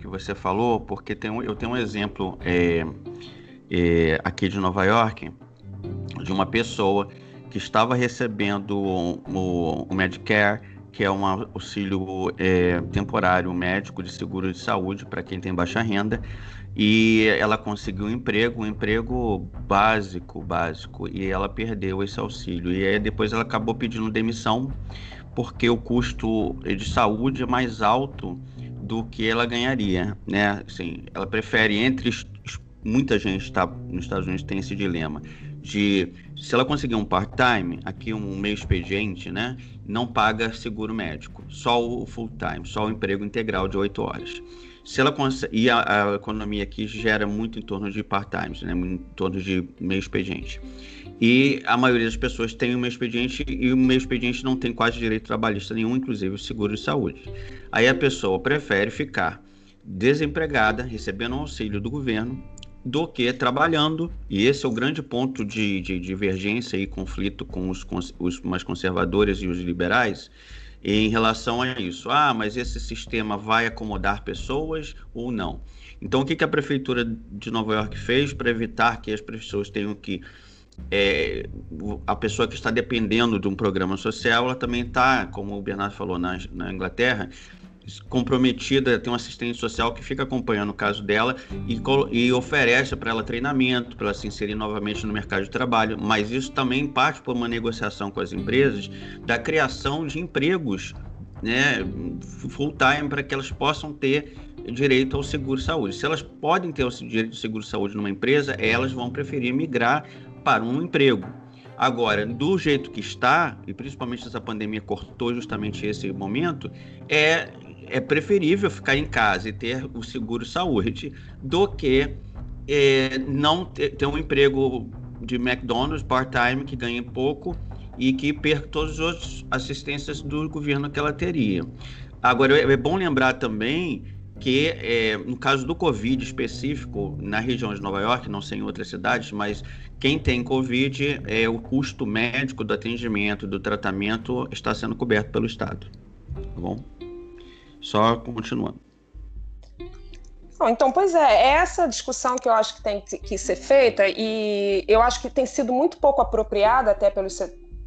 que você falou, porque tem um, eu tenho um exemplo é, é, aqui de Nova York de uma pessoa que estava recebendo o, Medicare, que é um auxílio é, temporário médico de seguro de saúde para quem tem baixa renda, e ela conseguiu um emprego, um emprego básico, básico, e ela perdeu esse auxílio. E aí depois ela acabou pedindo demissão porque o custo de saúde é mais alto do que ela ganharia, né? Assim, ela prefere entre muita gente está nos Estados Unidos tem esse dilema de se ela conseguir um part-time, aqui um meio expediente, né, não paga seguro médico, só o full-time, só o emprego integral de oito horas. Se ela e a, a, economia aqui gera muito em torno de part-times, né, em torno de meio expediente. E a maioria das pessoas tem meio expediente e o meio expediente não tem quase direito trabalhista nenhum, inclusive seguro de saúde. Aí a pessoa prefere ficar desempregada, recebendo um auxílio do governo, do que trabalhando, e esse é o grande ponto de, de divergência e conflito com os, os mais conservadores e os liberais em relação a isso. Ah, mas esse sistema vai acomodar pessoas ou não? Então, o que, que a Prefeitura de Nova York fez para evitar que as pessoas tenham que. É, a pessoa que está dependendo de um programa social, ela também está, como o Bernardo falou na, na Inglaterra, comprometida, tem um assistente social que fica acompanhando o caso dela e, e oferece para ela treinamento, para ela se inserir novamente no mercado de trabalho. Mas isso também parte por uma negociação com as empresas da criação de empregos né, full time para que elas possam ter direito ao seguro saúde. Se elas podem ter o direito ao seguro saúde numa empresa, elas vão preferir migrar para um emprego. Agora, do jeito que está, e principalmente essa pandemia cortou justamente esse momento, é é preferível ficar em casa e ter o seguro saúde do que é, não ter, ter, um emprego de McDonald's part-time que ganhe pouco e que perca todas as assistências do governo que ela teria. Agora, é, é bom lembrar também que, é, no caso do Covid específico, na região de Nova York, não sei em outras cidades, mas quem tem Covid, é, o custo médico do atendimento, do tratamento, está sendo coberto pelo Estado. Tá bom? Só continuando. Então, pois é, é, essa discussão que eu acho que tem que ser feita, e eu acho que tem sido muito pouco apropriada até pelos,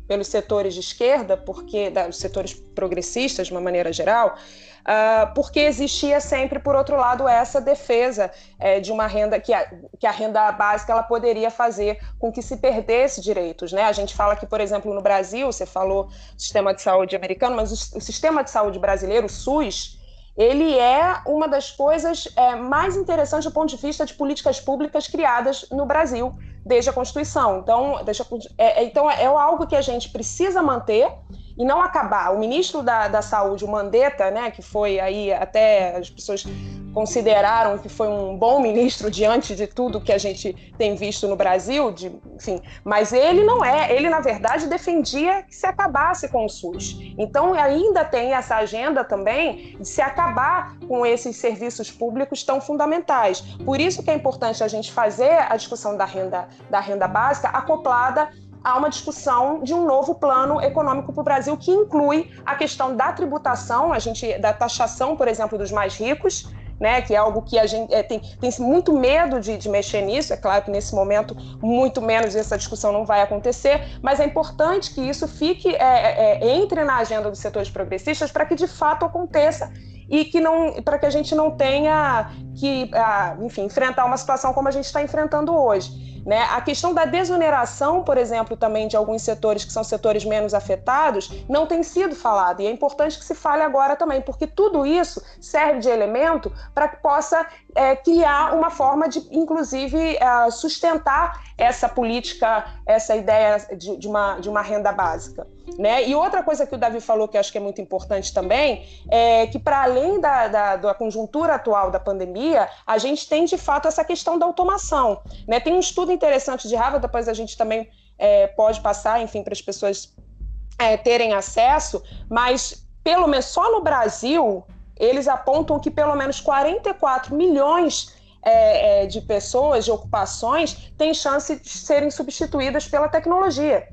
pelos setores de esquerda, porque os setores progressistas, de uma maneira geral, uh, porque existia sempre, por outro lado, essa defesa é, de uma renda que a, que a renda básica ela poderia fazer com que se perdesse direitos. Né? A gente fala que, por exemplo, no Brasil, você falou sistema de saúde americano, mas o, o sistema de saúde brasileiro, o SUS, ele é uma das coisas é, mais interessantes do ponto de vista de políticas públicas criadas no Brasil desde a Constituição. Então, deixa, é, é, então é algo que a gente precisa manter e não acabar. O ministro da, da Saúde, o Mandetta, né, que foi aí até as pessoas consideraram que foi um bom ministro diante de tudo que a gente tem visto no Brasil, de, enfim, mas ele não é, ele na verdade defendia que se acabasse com o SUS. Então ainda tem essa agenda também de se acabar com esses serviços públicos tão fundamentais. Por isso que é importante a gente fazer a discussão da renda da renda básica acoplada há uma discussão de um novo plano econômico para o Brasil que inclui a questão da tributação, a gente da taxação, por exemplo, dos mais ricos, né, que é algo que a gente é, tem, tem muito medo de, de, mexer nisso. É claro que nesse momento, muito menos essa discussão não vai acontecer, mas é importante que isso fique, é, é, é entre na agenda dos setores progressistas para que de fato aconteça e que não para que a gente não tenha que, ah, enfim, enfrentar uma situação como a gente está enfrentando hoje. Né? A questão da desoneração, por exemplo, também de alguns setores que são setores menos afetados, não tem sido falado. E é importante que se fale agora também, porque tudo isso serve de elemento para que possa é, criar uma forma de, inclusive, é, sustentar essa política, essa ideia de, de, uma, de uma renda básica. Né? E outra coisa que o Davi falou que acho que é muito importante também é que, para além da, da, da, conjuntura atual da pandemia, a gente tem de fato essa questão da automação. Né? Tem um estudo interessante de Harvard, depois a gente também é, pode passar, enfim, para as pessoas é, terem acesso, mas pelo menos só no Brasil eles apontam que pelo menos 44 milhões é, é, de pessoas, de ocupações, têm chance de serem substituídas pela tecnologia.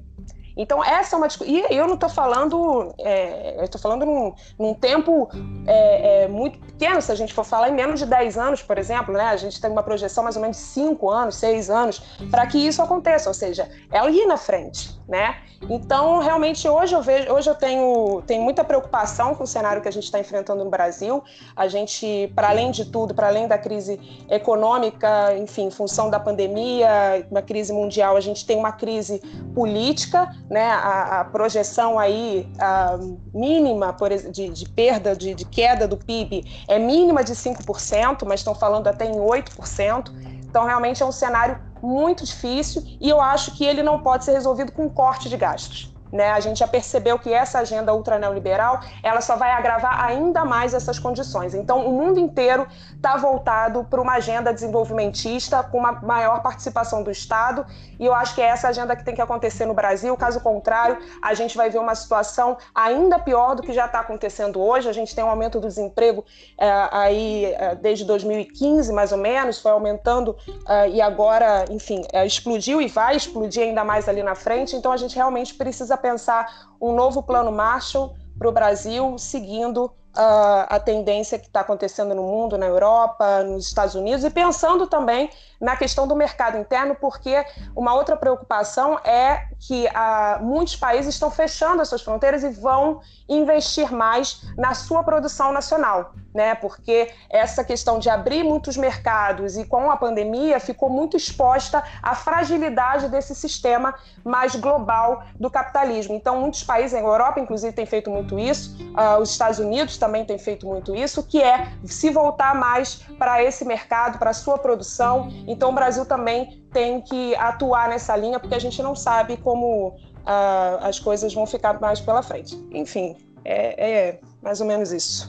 Então, essa é uma E eu não estou falando, é, eu estou falando num, num tempo é, é, muito pequeno, se a gente for falar em menos de 10 anos, por exemplo, né? A gente tem uma projeção mais ou menos de 5 anos, 6 anos, para que isso aconteça, ou seja, é ali na frente, né? Então, realmente, hoje eu vejo, hoje eu tenho, tenho muita preocupação com o cenário que a gente está enfrentando no Brasil. A gente, para além de tudo, para além da crise econômica, enfim, em função da pandemia, uma crise mundial, a gente tem uma crise política, né? A, a projeção aí a mínima por, de, de perda, de, de queda do PIB é mínima de 5%, mas estão falando até em 8%. Então, realmente é um cenário muito difícil e eu acho que ele não pode ser resolvido com corte de gastos. Né? A gente já percebeu que essa agenda ultra neoliberal ela só vai agravar ainda mais essas condições. Então, o mundo inteiro está voltado para uma agenda desenvolvimentista com uma maior participação do Estado e eu acho que é essa agenda que tem que acontecer no Brasil. Caso contrário, a gente vai ver uma situação ainda pior do que já está acontecendo hoje. A gente tem um aumento do desemprego é, aí é, desde 2015, mais ou menos, foi aumentando é, e agora, enfim, é, explodiu e vai explodir ainda mais ali na frente. Então, a gente realmente precisa pensar um novo plano Marshall para o Brasil, seguindo uh, a tendência que está acontecendo no mundo, na Europa, nos Estados Unidos, e pensando também na questão do mercado interno, porque uma outra preocupação é que ah, muitos países estão fechando as suas fronteiras e vão investir mais na sua produção nacional, né? Porque essa questão de abrir muitos mercados e com a pandemia ficou muito exposta à fragilidade desse sistema mais global do capitalismo. Então, muitos países, a Europa, inclusive, tem feito muito isso, ah, os Estados Unidos também têm feito muito isso, que é se voltar mais para esse mercado, para a sua produção então, o Brasil também tem que atuar nessa linha, porque a gente não sabe como uh, as coisas vão ficar mais pela frente. Enfim, é, é mais ou menos isso.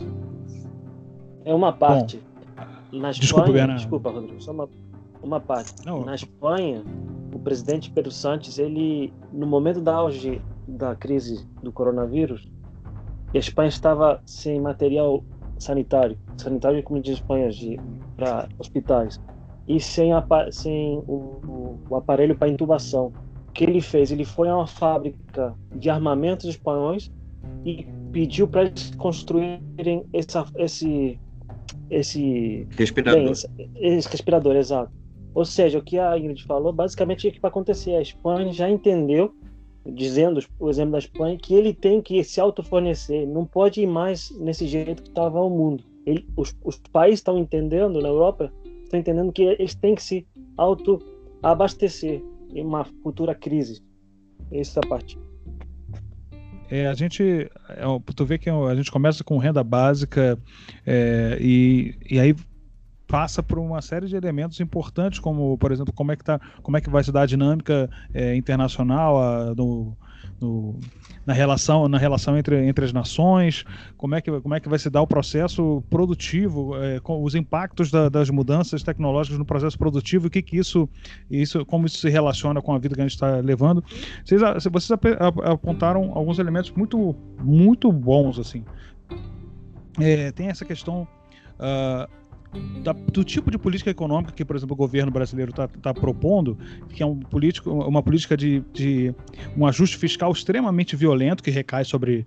É uma parte. Bom, Na Espanha, desculpa, desculpa, Rodrigo, só uma, uma parte. Não. Na Espanha, o presidente Pedro Santos, ele, no momento da auge da crise do coronavírus, a Espanha estava sem material sanitário, sanitário como diz Espanha, para hospitais e sem, a, sem o, o aparelho para intubação. O que ele fez? Ele foi a uma fábrica de armamentos espanhóis e pediu para eles construírem essa, esse esse respirador. Bem, esse, respirador, exato. Ou seja, o que a Ingrid falou, basicamente o que vai acontecer. A Espanha já entendeu, dizendo o exemplo da Espanha, que ele tem que se autofornecer, não pode ir mais nesse jeito que estava o mundo. Ele, os, os países estão entendendo na Europa estão entendendo que eles têm que se auto-abastecer em uma futura crise. Essa é a parte. É, a gente, é, tu vê que é a gente começa com renda básica é, e, e aí passa por uma série de elementos importantes, como, por exemplo, como é que, tá, como é que vai se dar a dinâmica é, internacional a, do, no, na relação, na relação entre, entre as nações, como é, que, como é que vai se dar o processo produtivo, é, com os impactos da, das mudanças tecnológicas no processo produtivo, o que, que isso, isso, como isso se relaciona com a vida que a gente está levando. Vocês, vocês apontaram alguns elementos muito, muito bons, assim. É, tem essa questão uh, da, do tipo de política econômica que, por exemplo, o governo brasileiro está tá propondo, que é um político, uma política de, de um ajuste fiscal extremamente violento que recai sobre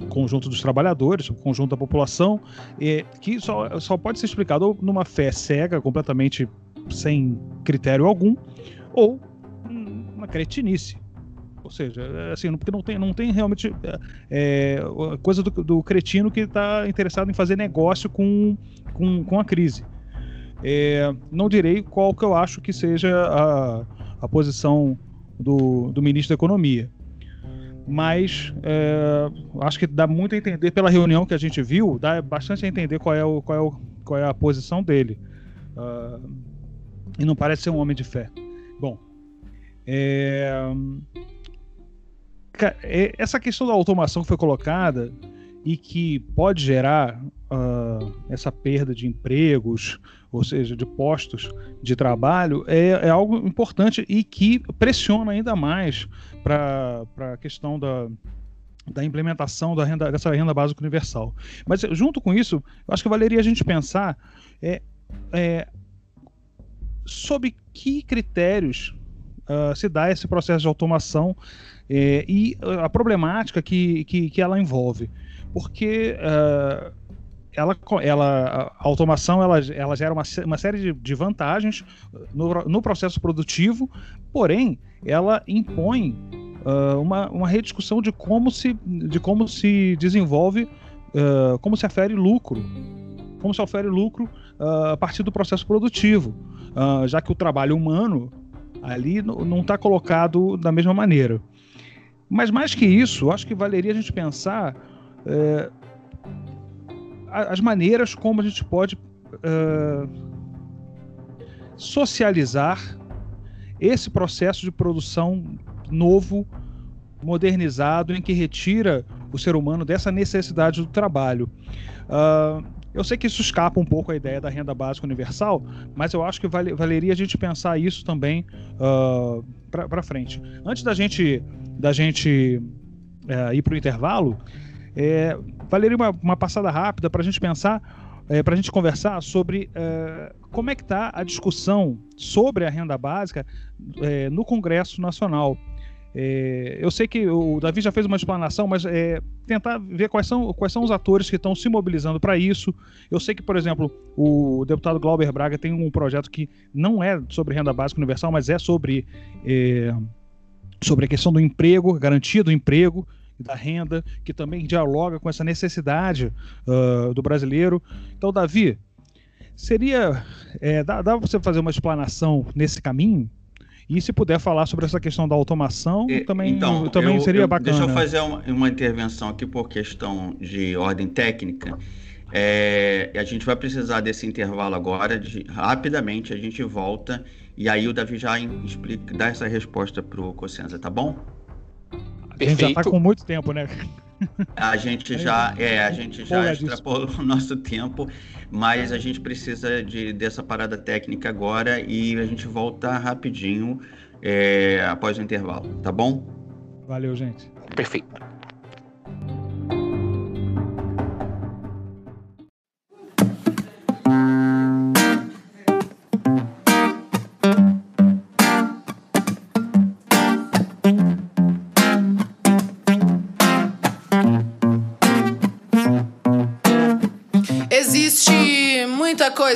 o conjunto dos trabalhadores, o conjunto da população, é, que só, só pode ser explicado numa fé cega, completamente sem critério algum, ou uma cretinice. Ou seja, é, assim, porque não tem, não tem realmente é, é coisa do, do, cretino que está interessado em fazer negócio com, com, com a crise. É, não direi qual que eu acho que seja a, a posição do, do ministro da Economia. Mas é, acho que dá muito a entender pela reunião que a gente viu, dá bastante a entender qual é, o, qual é, o, qual é a posição dele. Uh, e não parece ser um homem de fé. Bom, é, essa questão da automação que foi colocada e que pode gerar uh, essa perda de empregos, ou seja, de postos de trabalho, é, é algo importante e que pressiona ainda mais para a questão da, da implementação da renda, dessa renda básica universal. Mas junto com isso, acho que valeria a gente pensar é, é, sobre que critérios uh, se dá esse processo de automação é, e a problemática que, que, que, ela envolve. Porque uh, ela, ela, a automação ela, ela gera uma, uma série de, de vantagens no, no processo produtivo, porém, ela impõe uh, uma, uma rediscussão de como se, de como se desenvolve, uh, como se afere lucro. Como se ofere lucro uh, a partir do processo produtivo, já que o trabalho humano ali não está colocado da mesma maneira. Mas mais que isso, acho que valeria a gente pensar uh, as maneiras como a gente pode uh, socializar esse processo de produção novo, modernizado, em que retira o ser humano dessa necessidade do trabalho. Uh, eu sei que isso escapa um pouco à ideia da renda básica universal, mas eu acho que vale, valeria a gente pensar isso também uh, para frente. Antes da gente, da gente uh, ir para o intervalo, é, valeria uma, uma, passada rápida para a gente pensar, é, para a gente conversar sobre é, como é que está a discussão sobre a renda básica é, no Congresso Nacional. É, eu sei que o Davi já fez uma explanação, mas é, tentar ver quais são, quais são os atores que estão se mobilizando para isso. Eu sei que, por exemplo, o deputado Glauber Braga tem um projeto que não é sobre renda básica universal, mas é sobre, é, sobre a questão do emprego, garantia do emprego e da renda, que também dialoga com essa necessidade uh, do brasileiro. Então, Davi, seria. É, dá, dá você fazer uma explanação nesse caminho? E se puder falar sobre essa questão da automação, também, então, também eu, seria eu, bacana. Deixa eu fazer uma, uma, intervenção aqui por questão de ordem técnica. É, a gente vai precisar desse intervalo agora, de, rapidamente a gente volta e aí o Davi já explica, dá essa resposta para o Cossenza, tá bom? A gente já está com muito tempo, né? A gente já, é, a gente já extrapolou o nosso tempo, mas a gente precisa de, dessa parada técnica agora e a gente volta rapidinho é, após o intervalo, tá bom? Valeu, gente. Perfeito.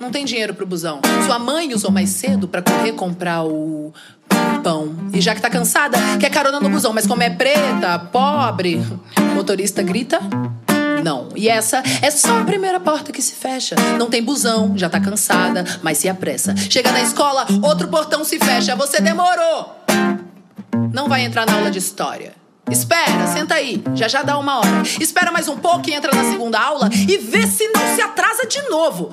Não tem dinheiro pro busão. Sua mãe usou mais cedo para correr comprar o pão. E já que tá cansada, quer carona no busão, mas como é preta, pobre, motorista grita. Não. E essa é só a primeira porta que se fecha. Não tem busão, já tá cansada, mas se apressa. Chega na escola, outro portão se fecha. Você demorou. Não vai entrar na aula de história. Espera, senta aí, já já dá uma hora. Espera mais um pouco e entra na segunda aula e vê se não se atrasa de novo.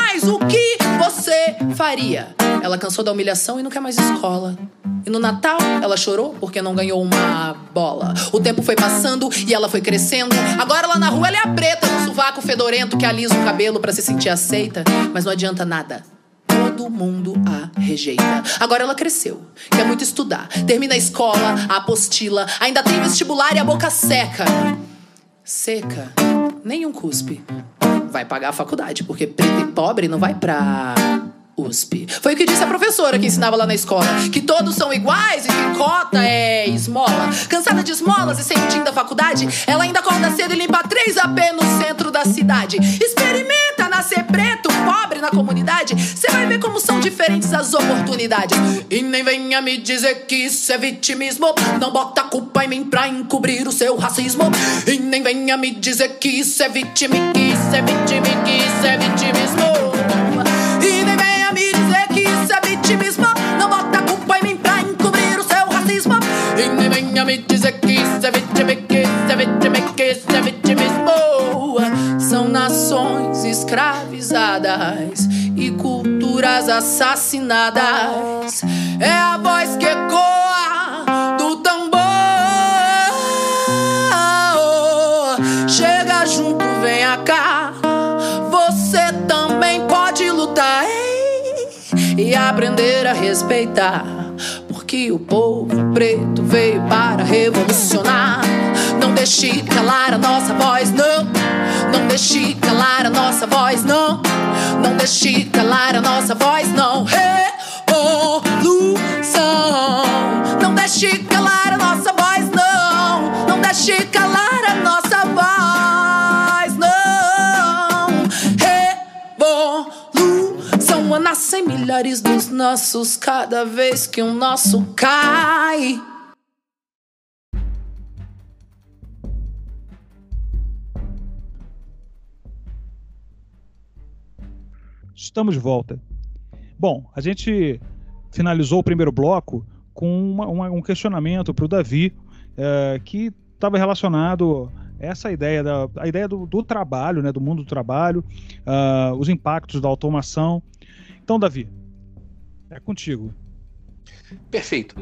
O que você faria? Ela cansou da humilhação e não quer mais escola. E no Natal ela chorou porque não ganhou uma bola. O tempo foi passando e ela foi crescendo. Agora lá na rua ela é a preta, no sovaco fedorento que alisa o cabelo para se sentir aceita. Mas não adianta nada. Todo mundo a rejeita. Agora ela cresceu, quer muito estudar. Termina a escola, a apostila, ainda tem vestibular e a boca seca. Seca, nenhum cuspe. Vai pagar a faculdade, porque preto e pobre não vai pra USP. Foi o que disse a professora que ensinava lá na escola: que todos são iguais e que cota é esmola. Cansada de esmolas e sem o da faculdade, ela ainda acorda cedo e limpa 3 AP no centro da cidade. Experimenta nascer preto, pobre na comunidade. Você vai ver como são diferentes as oportunidades. E nem venha me dizer que isso é vitimismo. Não bota culpa em mim pra encobrir o seu racismo. E nem venha me dizer que isso é vitimismo, que isso é vitimismo, que isso é vitimismo. vitimismo. Não bota culpa em mim pra encobrir o seu racismo. E nem venha me São nações escravizadas e culturas assassinadas. É a voz que ecoa do tambor. Chega junto, venha cá. Você também pode lutar e aprender a respeitar. Porque o povo preto veio para revolucionar. Não deixe calar a nossa voz, não. Deixe calar a nossa voz, não. Não deixe calar a nossa voz, não. Revolução. Não deixe calar a nossa voz, não. Não deixe calar a nossa voz, não. Revolução. Nascem milhares dos nossos cada vez que um nosso cai. Estamos de volta. Bom, a gente finalizou o primeiro bloco com uma, uma, um questionamento para o Davi, é, que estava relacionado a essa ideia, da, a ideia do, do trabalho, né, do mundo do trabalho, uh, os impactos da automação. Então, Davi, é contigo. Perfeito.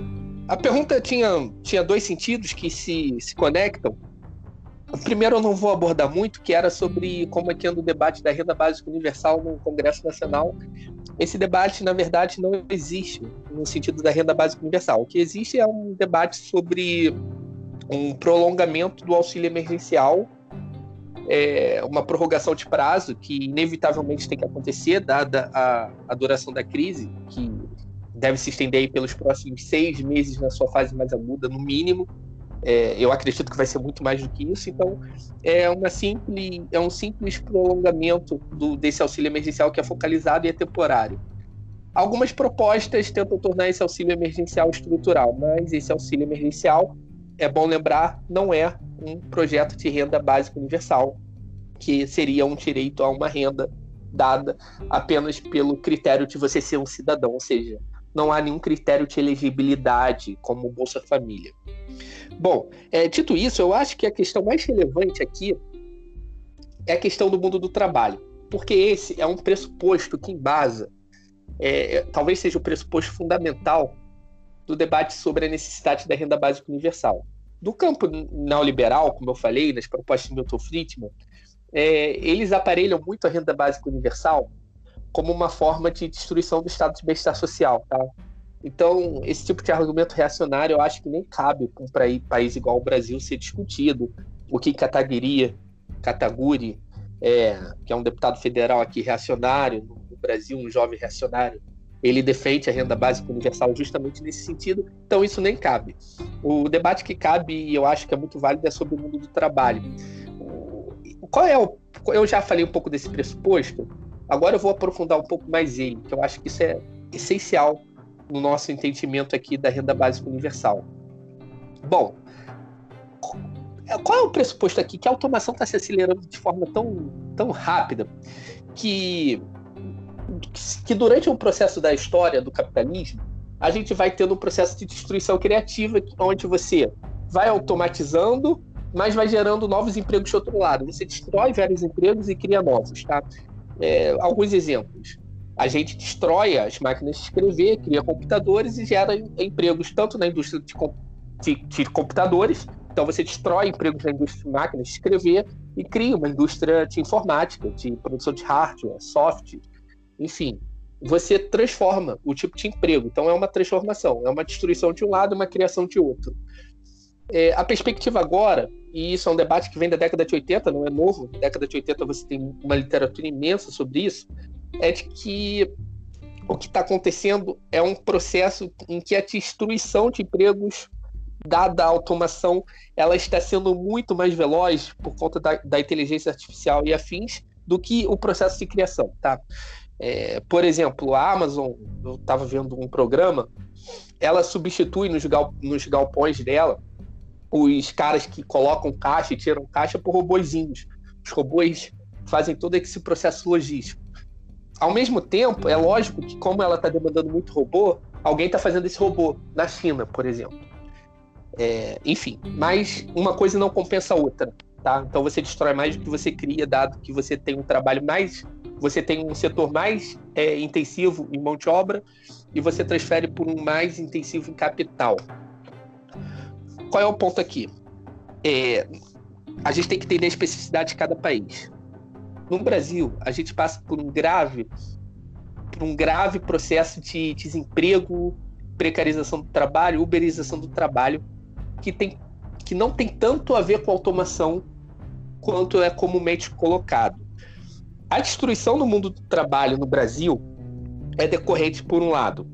A pergunta tinha, tinha dois sentidos que se, se conectam. O primeiro eu não vou abordar muito, que era sobre como é que anda o debate da renda básica universal no Congresso Nacional. Esse debate, na verdade, não existe no sentido da renda básica universal. O que existe é um debate sobre um prolongamento do auxílio emergencial, é, uma prorrogação de prazo que inevitavelmente tem que acontecer, dada a, a duração da crise, que deve se estender pelos próximos seis meses na sua fase mais aguda, no mínimo é, eu acredito que vai ser muito mais do que isso. Então, é, uma simples, é um simples prolongamento do, desse auxílio emergencial que é focalizado e é temporário. Algumas propostas tentam tornar esse auxílio emergencial estrutural, mas esse auxílio emergencial, é bom lembrar, não é um projeto de renda básica universal, que seria um direito a uma renda dada apenas pelo critério de você ser um cidadão, ou seja, não há nenhum critério de elegibilidade como Bolsa Família. Bom, é, dito isso, eu acho que a questão mais relevante aqui é a questão do mundo do trabalho, porque esse é um pressuposto que embasa, é, talvez seja o pressuposto fundamental do debate sobre a necessidade da renda básica universal. Do campo neoliberal, como eu falei, nas propostas de Milton Friedman, é, eles aparelham muito a renda básica universal como uma forma de destruição do estado de bem-estar social. Tá? Então, esse tipo de argumento reacionário eu acho que nem cabe para um país igual o Brasil ser discutido. O que Kataguiri, Kataguri, é, que é um deputado federal aqui reacionário no Brasil, um jovem reacionário, ele defende a renda básica universal justamente nesse sentido, então isso nem cabe. O debate que cabe, e eu acho que é muito válido, é sobre o mundo do trabalho. Qual é o. Eu já falei um pouco desse pressuposto, agora eu vou aprofundar um pouco mais ele, que eu acho que isso é essencial no nosso entendimento aqui da renda básica universal. Bom, qual é o pressuposto aqui? Que a automação está se acelerando de forma tão, tão rápida que, que durante o processo da história do capitalismo, a gente vai tendo um processo de destruição criativa, onde você vai automatizando, mas vai gerando novos empregos de outro lado. Você destrói velhos empregos e cria novos. Tá? É, alguns exemplos a gente destrói as máquinas de escrever, cria computadores e gera empregos tanto na indústria de, de, de computadores, então você destrói empregos na indústria de máquinas de escrever e cria uma indústria de informática, de produção de hardware, software, enfim. Você transforma o tipo de emprego. Então é uma transformação, é uma destruição de um lado e uma criação de outro. É, a perspectiva agora, e isso é um debate que vem da década de 80, não é novo, na década de 80 você tem uma literatura imensa sobre isso, é de que o que está acontecendo é um processo em que a destruição de empregos, dada a automação, ela está sendo muito mais veloz por conta da, da inteligência artificial e afins do que o processo de criação, tá? É, por exemplo, a Amazon, eu estava vendo um programa, ela substitui nos, gal, nos galpões dela os caras que colocam caixa e tiram caixa por robozinhos. Os robôs fazem todo esse processo logístico ao mesmo tempo, é lógico que, como ela está demandando muito robô, alguém está fazendo esse robô na China, por exemplo. É, enfim, mas uma coisa não compensa a outra, tá? Então você destrói mais do que você cria, dado que você tem um trabalho mais, você tem um setor mais é, intensivo em mão de obra e você transfere por um mais intensivo em capital. Qual é o ponto aqui? É, a gente tem que entender a especificidade de cada país. No Brasil, a gente passa por um grave, por um grave processo de desemprego, precarização do trabalho, uberização do trabalho, que, tem, que não tem tanto a ver com automação quanto é comumente colocado. A destruição do mundo do trabalho no Brasil é decorrente, por um lado,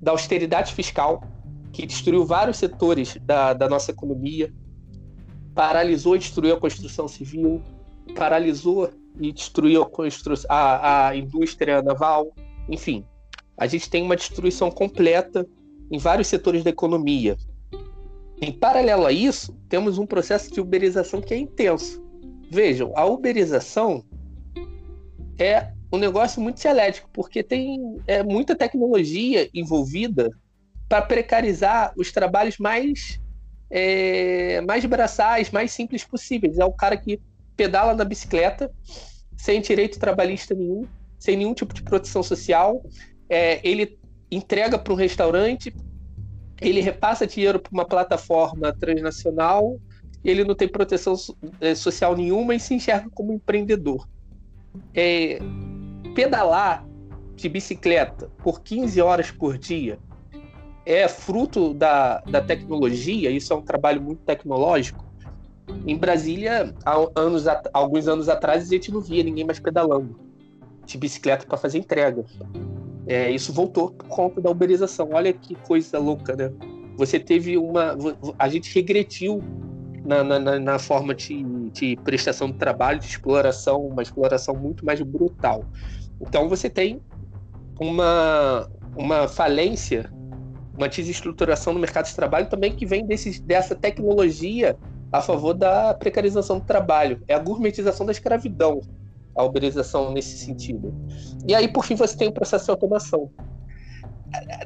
da austeridade fiscal, que destruiu vários setores da, da nossa economia, paralisou e destruiu a construção civil, paralisou e destruiu a, a, a indústria naval, enfim. A gente tem uma destruição completa em vários setores da economia. Em paralelo a isso, temos um processo de uberização que é intenso. Vejam, a uberização é um negócio muito elétrico, porque tem é, muita tecnologia envolvida para precarizar os trabalhos mais é, mais braçais, mais simples possíveis. É o cara que pedala na bicicleta sem direito trabalhista nenhum, sem nenhum tipo de proteção social. É, ele entrega para um restaurante, ele repassa dinheiro para uma plataforma transnacional, ele não tem proteção é, social nenhuma e se enxerga como empreendedor. É, pedalar de bicicleta por 15 horas por dia é fruto da, da tecnologia, isso é um trabalho muito tecnológico. Em Brasília, há anos, alguns anos atrás, a gente não via ninguém mais pedalando de bicicleta para fazer entrega. É, isso voltou por conta da uberização. Olha que coisa louca, né? Você teve uma. A gente regretiu na, na, na forma de, de prestação de trabalho, de exploração, uma exploração muito mais brutal. Então você tem uma, uma falência, uma desestruturação no mercado de trabalho também que vem desse, dessa tecnologia a favor da precarização do trabalho. É a gourmetização da escravidão, a uberização nesse sentido. E aí, por fim, você tem o processo de automação.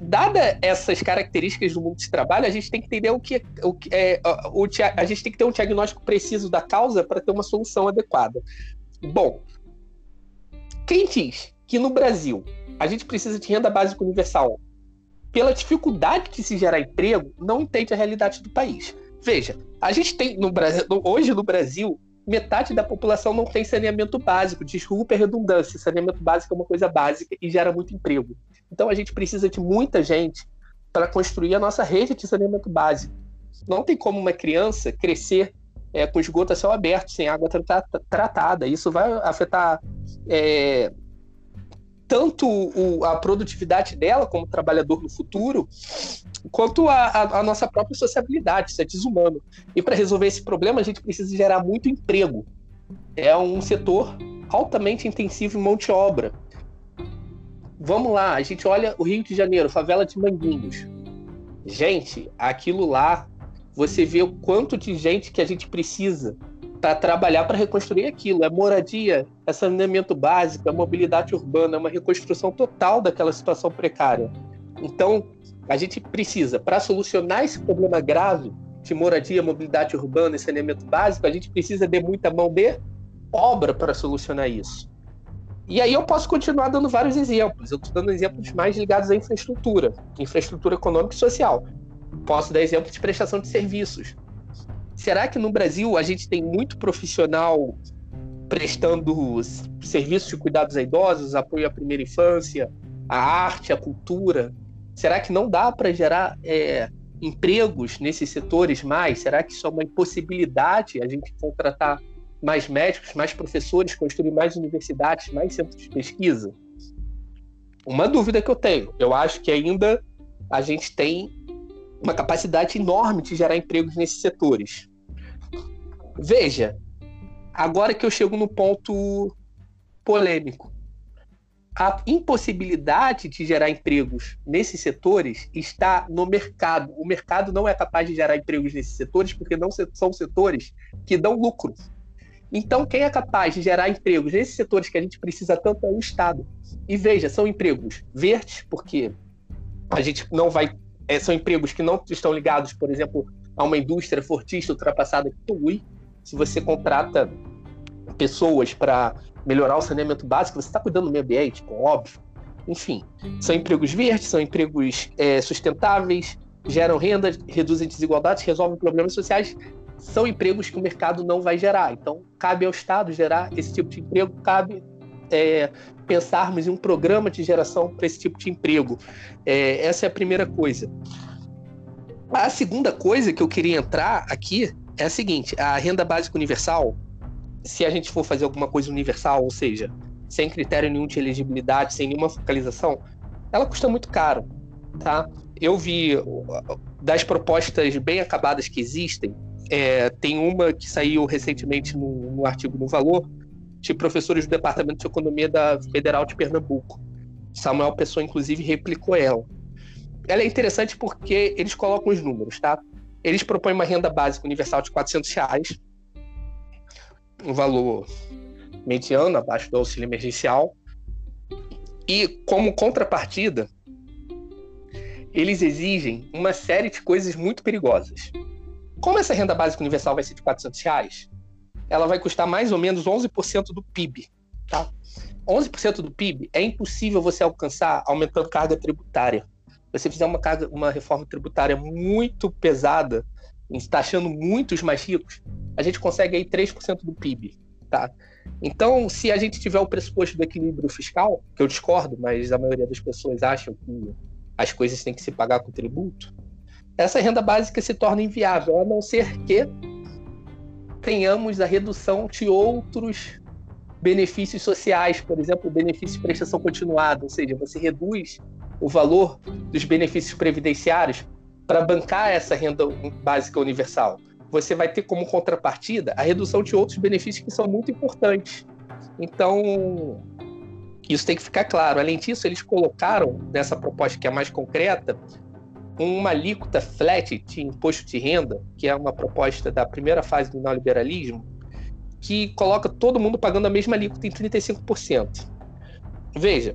Dada essas características do mundo de trabalho, a gente tem que entender o que, o que é, o, a gente tem que ter um diagnóstico preciso da causa para ter uma solução adequada. Bom, quem diz que no Brasil a gente precisa de renda básica universal pela dificuldade de se gerar emprego, não entende a realidade do país. Veja, a gente tem no Brasil, hoje no Brasil, metade da população não tem saneamento básico. Desculpa a redundância, saneamento básico é uma coisa básica e gera muito emprego. Então a gente precisa de muita gente para construir a nossa rede de saneamento básico. Não tem como uma criança crescer é, com esgoto a céu aberto, sem água tratada. Isso vai afetar é, tanto o, a produtividade dela como trabalhador no futuro, quanto a, a, a nossa própria sociabilidade, isso é desumano. E para resolver esse problema, a gente precisa gerar muito emprego. É um setor altamente intensivo em mão de obra. Vamos lá, a gente olha o Rio de Janeiro, favela de Manguinhos. Gente, aquilo lá, você vê o quanto de gente que a gente precisa para trabalhar para reconstruir aquilo. É moradia, é saneamento básico, é mobilidade urbana, é uma reconstrução total daquela situação precária. Então, a gente precisa, para solucionar esse problema grave de moradia, mobilidade urbana e saneamento básico, a gente precisa de muita mão de obra para solucionar isso. E aí eu posso continuar dando vários exemplos. Eu estou dando exemplos mais ligados à infraestrutura, infraestrutura econômica e social. Posso dar exemplos de prestação de serviços. Será que no Brasil a gente tem muito profissional prestando serviços de cuidados a idosos, apoio à primeira infância, à arte, à cultura? Será que não dá para gerar é, empregos nesses setores mais? Será que isso é uma impossibilidade a gente contratar mais médicos, mais professores, construir mais universidades, mais centros de pesquisa? Uma dúvida que eu tenho. Eu acho que ainda a gente tem uma capacidade enorme de gerar empregos nesses setores. Veja, agora que eu chego no ponto polêmico. A impossibilidade de gerar empregos nesses setores está no mercado. O mercado não é capaz de gerar empregos nesses setores porque não são setores que dão lucro. Então, quem é capaz de gerar empregos nesses setores que a gente precisa tanto é o Estado. E veja, são empregos verdes, porque a gente não vai é, são empregos que não estão ligados, por exemplo, a uma indústria fortista ultrapassada que polui. Se você contrata pessoas para melhorar o saneamento básico, você está cuidando do meio ambiente, óbvio. Enfim, são empregos verdes, são empregos é, sustentáveis, geram renda, reduzem desigualdades, resolvem problemas sociais. São empregos que o mercado não vai gerar. Então, cabe ao Estado gerar esse tipo de emprego, cabe é, pensarmos em um programa de geração para esse tipo de emprego. É, essa é a primeira coisa. A segunda coisa que eu queria entrar aqui é a seguinte: a renda básica universal, se a gente for fazer alguma coisa universal, ou seja, sem critério nenhum de elegibilidade, sem nenhuma focalização, ela custa muito caro, tá? Eu vi das propostas bem acabadas que existem, é, tem uma que saiu recentemente no, no artigo no Valor, de professores do Departamento de Economia da Federal de Pernambuco. Samuel Pessoa, inclusive, replicou ela. Ela é interessante porque eles colocam os números, tá? Eles propõem uma renda básica universal de 400 reais, um valor mediano, abaixo do auxílio emergencial. E, como contrapartida, eles exigem uma série de coisas muito perigosas. Como essa renda básica universal vai ser de 400 reais, ela vai custar mais ou menos 11% do PIB. Tá? 11% do PIB é impossível você alcançar aumentando carga tributária. Você fizer uma, carga, uma reforma tributária muito pesada, taxando muitos mais ricos, a gente consegue aí 3% do PIB. Tá? Então, se a gente tiver o pressuposto do equilíbrio fiscal, que eu discordo, mas a maioria das pessoas acham que as coisas têm que se pagar com tributo, essa renda básica se torna inviável, a não ser que tenhamos a redução de outros benefícios sociais, por exemplo, benefício de prestação continuada, ou seja, você reduz o valor dos benefícios previdenciários para bancar essa renda básica universal. Você vai ter como contrapartida a redução de outros benefícios que são muito importantes. Então, isso tem que ficar claro. Além disso, eles colocaram nessa proposta que é mais concreta uma alíquota flat de imposto de renda, que é uma proposta da primeira fase do neoliberalismo, que coloca todo mundo pagando a mesma alíquota em 35%. Veja,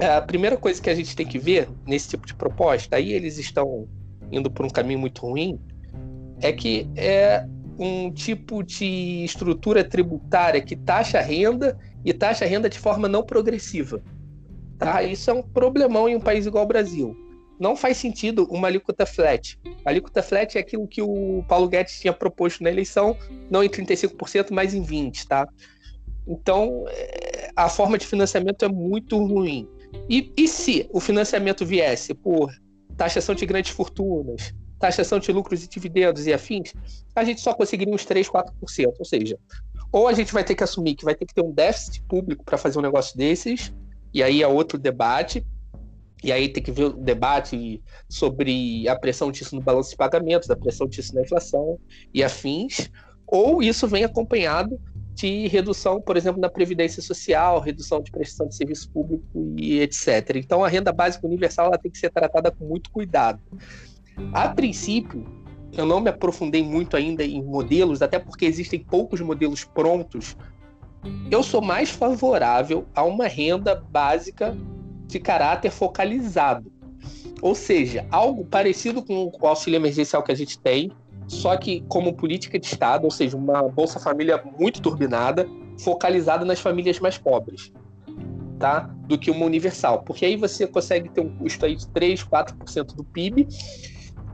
a primeira coisa que a gente tem que ver nesse tipo de proposta, aí eles estão indo por um caminho muito ruim, é que é um tipo de estrutura tributária que taxa renda e taxa renda de forma não progressiva. Tá? Isso é um problemão em um país igual ao Brasil não faz sentido uma alíquota flat. A alíquota flat é aquilo que o Paulo Guedes tinha proposto na eleição, não em 35%, mas em 20%, tá? Então, é, a forma de financiamento é muito ruim. E, e se o financiamento viesse por taxação de grandes fortunas, taxação de lucros e dividendos e afins, a gente só conseguiria uns 3, 4%. Ou seja, ou a gente vai ter que assumir que vai ter que ter um déficit público para fazer um negócio desses, e aí é outro debate, e aí tem que ver o debate sobre a pressão disso no balanço de pagamentos, a pressão disso na inflação e afins, ou isso vem acompanhado de redução, por exemplo, na previdência social, redução de prestação de serviço público e etc. Então a renda básica universal ela tem que ser tratada com muito cuidado. A princípio, eu não me aprofundei muito ainda em modelos, até porque existem poucos modelos prontos. Eu sou mais favorável a uma renda básica de caráter focalizado. Ou seja, algo parecido com o auxílio emergencial que a gente tem, só que como política de Estado, ou seja, uma Bolsa Família muito turbinada, focalizada nas famílias mais pobres, tá? Do que uma universal. Porque aí você consegue ter um custo aí de 3, 4% do PIB,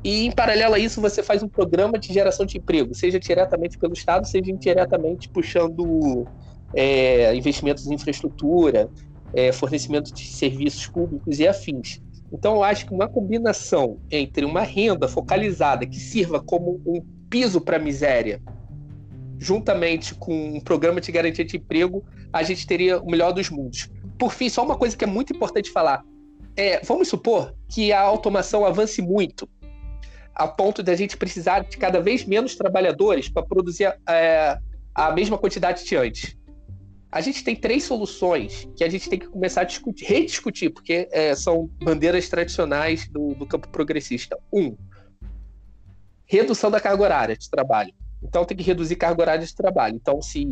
e em paralelo a isso você faz um programa de geração de emprego, seja diretamente pelo Estado, seja indiretamente puxando é, investimentos em infraestrutura, é, fornecimento de serviços públicos e afins. Então, eu acho que uma combinação entre uma renda focalizada que sirva como um piso para a miséria, juntamente com um programa de garantia de emprego, a gente teria o melhor dos mundos. Por fim, só uma coisa que é muito importante falar. É, vamos supor que a automação avance muito, a ponto de a gente precisar de cada vez menos trabalhadores para produzir é, a mesma quantidade de antes a gente tem três soluções que a gente tem que começar a discutir, rediscutir, porque é, são bandeiras tradicionais do, do, campo progressista. Um, redução da carga horária de trabalho. Então tem que reduzir carga horária de trabalho. Então, se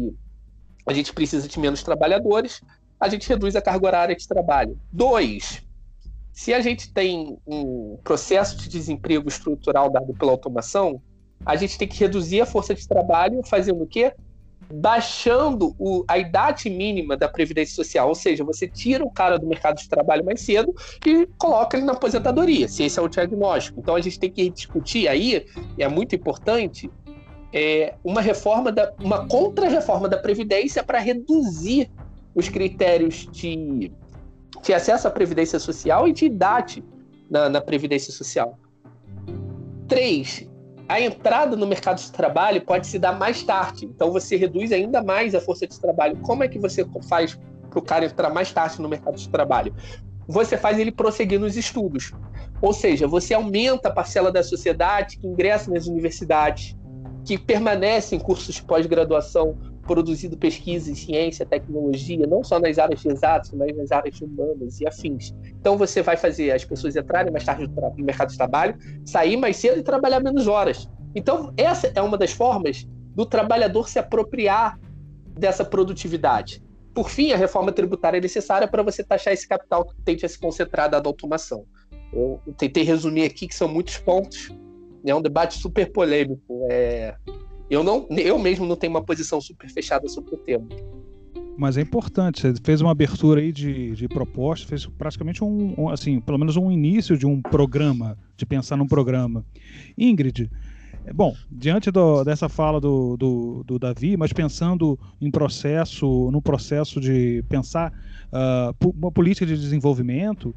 a gente precisa de menos trabalhadores, a gente reduz a carga horária de trabalho. Dois, Se a gente tem um processo de desemprego estrutural dado pela automação, a gente tem que reduzir a força de trabalho fazendo o quê? Baixando o, a idade mínima da Previdência Social, ou seja, você tira o cara do mercado de trabalho mais cedo e coloca ele na aposentadoria, se esse é o diagnóstico. Então a gente tem que discutir aí, e é muito importante, é, uma reforma, da, uma contra-reforma da Previdência para reduzir os critérios de, de acesso à Previdência Social e de idade na, na Previdência Social. Três, a entrada no mercado de trabalho pode se dar mais tarde. Então você reduz ainda mais a força de trabalho. Como é que você faz para o cara entrar mais tarde no mercado de trabalho? Você faz ele prosseguir nos estudos. Ou seja, você aumenta a parcela da sociedade que ingressa nas universidades, que permanece em cursos de pós-graduação, produzindo pesquisa em ciência, tecnologia, não só nas áreas de exatos, mas nas áreas humanas e afins. Então você vai fazer as pessoas entrarem mais tarde no mercado de trabalho, sair mais cedo e trabalhar menos horas. Então essa é uma das formas do trabalhador se apropriar dessa produtividade. Por fim, a reforma tributária é necessária para você taxar esse capital que tende a se concentrar da automação. Eu tentei resumir aqui que são muitos pontos. É um debate super polêmico. É, eu não, eu mesmo não tenho uma posição super fechada sobre o tema. Mas é importante, você fez uma abertura aí de, de proposta, fez praticamente um, um, assim, pelo menos um início de um programa, de pensar num programa. Ingrid, é, bom, diante do, dessa fala do, do, do, Davi, mas pensando em processo, no processo de pensar uh, uma política de desenvolvimento,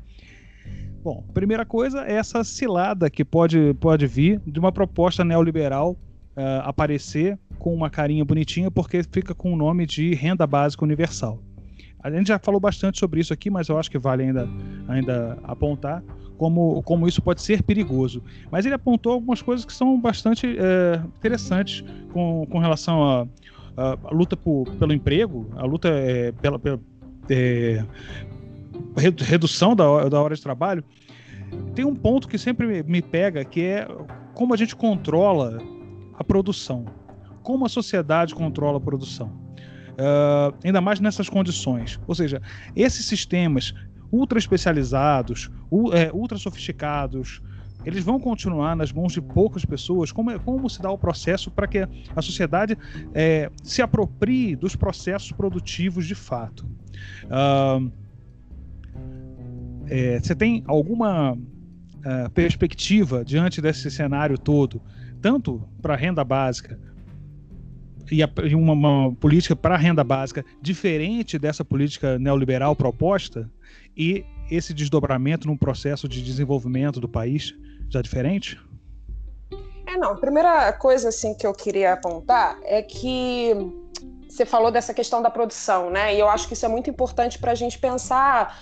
bom, primeira coisa é essa cilada que pode, pode vir de uma proposta neoliberal uh, aparecer com uma carinha bonitinha porque fica com o nome de renda básica universal. A gente já falou bastante sobre isso aqui, mas eu acho que vale ainda, ainda apontar como, como isso pode ser perigoso. Mas ele apontou algumas coisas que são bastante é, interessantes com, com relação à luta por, pelo emprego, a luta é, pela, pela é, redução da, da hora de trabalho. Tem um ponto que sempre me pega, que é como a gente controla a produção. Como a sociedade controla a produção? Uh, ainda mais nessas condições. Ou seja, esses sistemas ultra especializados, é, ultra sofisticados, eles vão continuar nas mãos de poucas pessoas? Como, é, como se dá o processo para que a sociedade é, se aproprie dos processos produtivos de fato? Uh, é, você tem alguma uh, perspectiva diante desse cenário todo tanto para renda básica e, a, e uma, uma, política para renda básica diferente dessa política neoliberal proposta e esse desdobramento num processo de desenvolvimento do país já diferente? É, não. A primeira coisa assim que eu queria apontar é que você falou dessa questão da produção, né? E eu acho que isso é muito importante para a gente pensar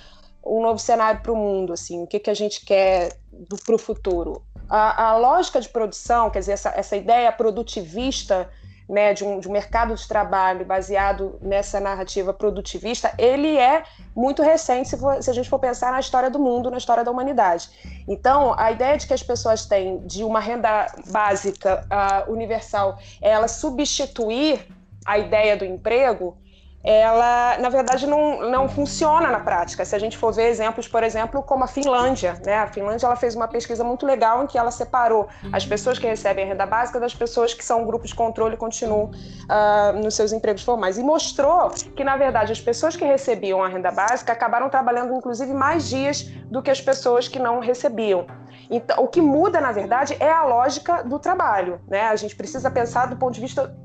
um novo cenário para o mundo, assim, o que, que a gente quer para o futuro a, a lógica de produção, quer dizer, essa, essa ideia produtivista né, de, um, de um mercado de trabalho baseado nessa narrativa produtivista, ele é muito recente se, for, se, a gente for pensar na história do mundo, na história da humanidade. Então, a ideia de que as pessoas têm de uma renda básica uh, universal, ela substituir a ideia do emprego, ela, na verdade, não, não funciona na prática. Se a gente for ver exemplos, por exemplo, como a Finlândia, né? A Finlândia ela fez uma pesquisa muito legal em que ela separou as pessoas que recebem a renda básica das pessoas que são grupos de controle e continuam uh, nos seus empregos formais. E mostrou que, na verdade, as pessoas que recebiam a renda básica acabaram trabalhando, inclusive, mais dias do que as pessoas que não recebiam. Então, o que muda, na verdade, é a lógica do trabalho. Né? A gente precisa pensar do ponto de vista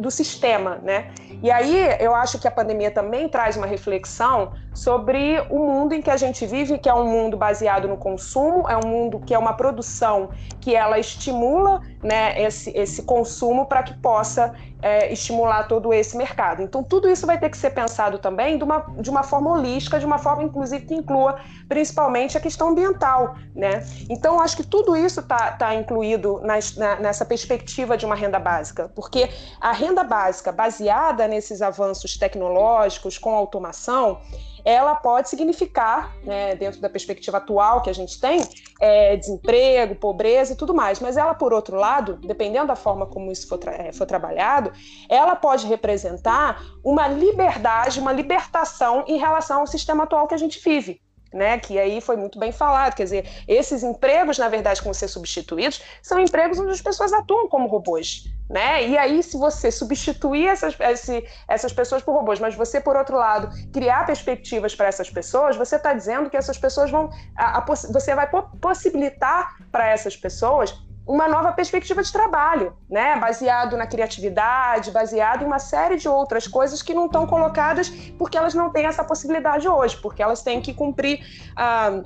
do sistema, né? E aí eu acho que a pandemia também traz uma reflexão sobre o mundo em que a gente vive, que é um mundo baseado no consumo, é um mundo que é uma produção que ela estimula né, esse, esse consumo para que possa é, estimular todo esse mercado. Então, tudo isso vai ter que ser pensado também de uma, de uma forma holística, de uma forma, inclusive, que inclua principalmente a questão ambiental. Né? Então, acho que tudo isso está tá incluído nas, na, nessa perspectiva de uma renda básica, porque a renda básica baseada nesses avanços tecnológicos, com automação, ela pode significar, né, dentro da perspectiva atual que a gente tem, é, desemprego, pobreza e tudo mais. Mas ela, por outro lado, dependendo da forma como isso for, tra é, for trabalhado, ela pode representar uma liberdade, uma libertação em relação ao sistema atual que a gente vive. Né, que aí foi muito bem falado, quer dizer, esses empregos, na verdade, que vão ser substituídos, são empregos onde as pessoas atuam como robôs, né, e aí se você substituir essas, esse, essas pessoas por robôs, mas você, por outro lado, criar perspectivas para essas pessoas, você está dizendo que essas pessoas vão, a, a, você vai possibilitar para essas pessoas uma nova perspectiva de trabalho, né? baseado na criatividade, baseado em uma série de outras coisas que não estão colocadas porque elas não têm essa possibilidade hoje, porque elas têm que cumprir ah,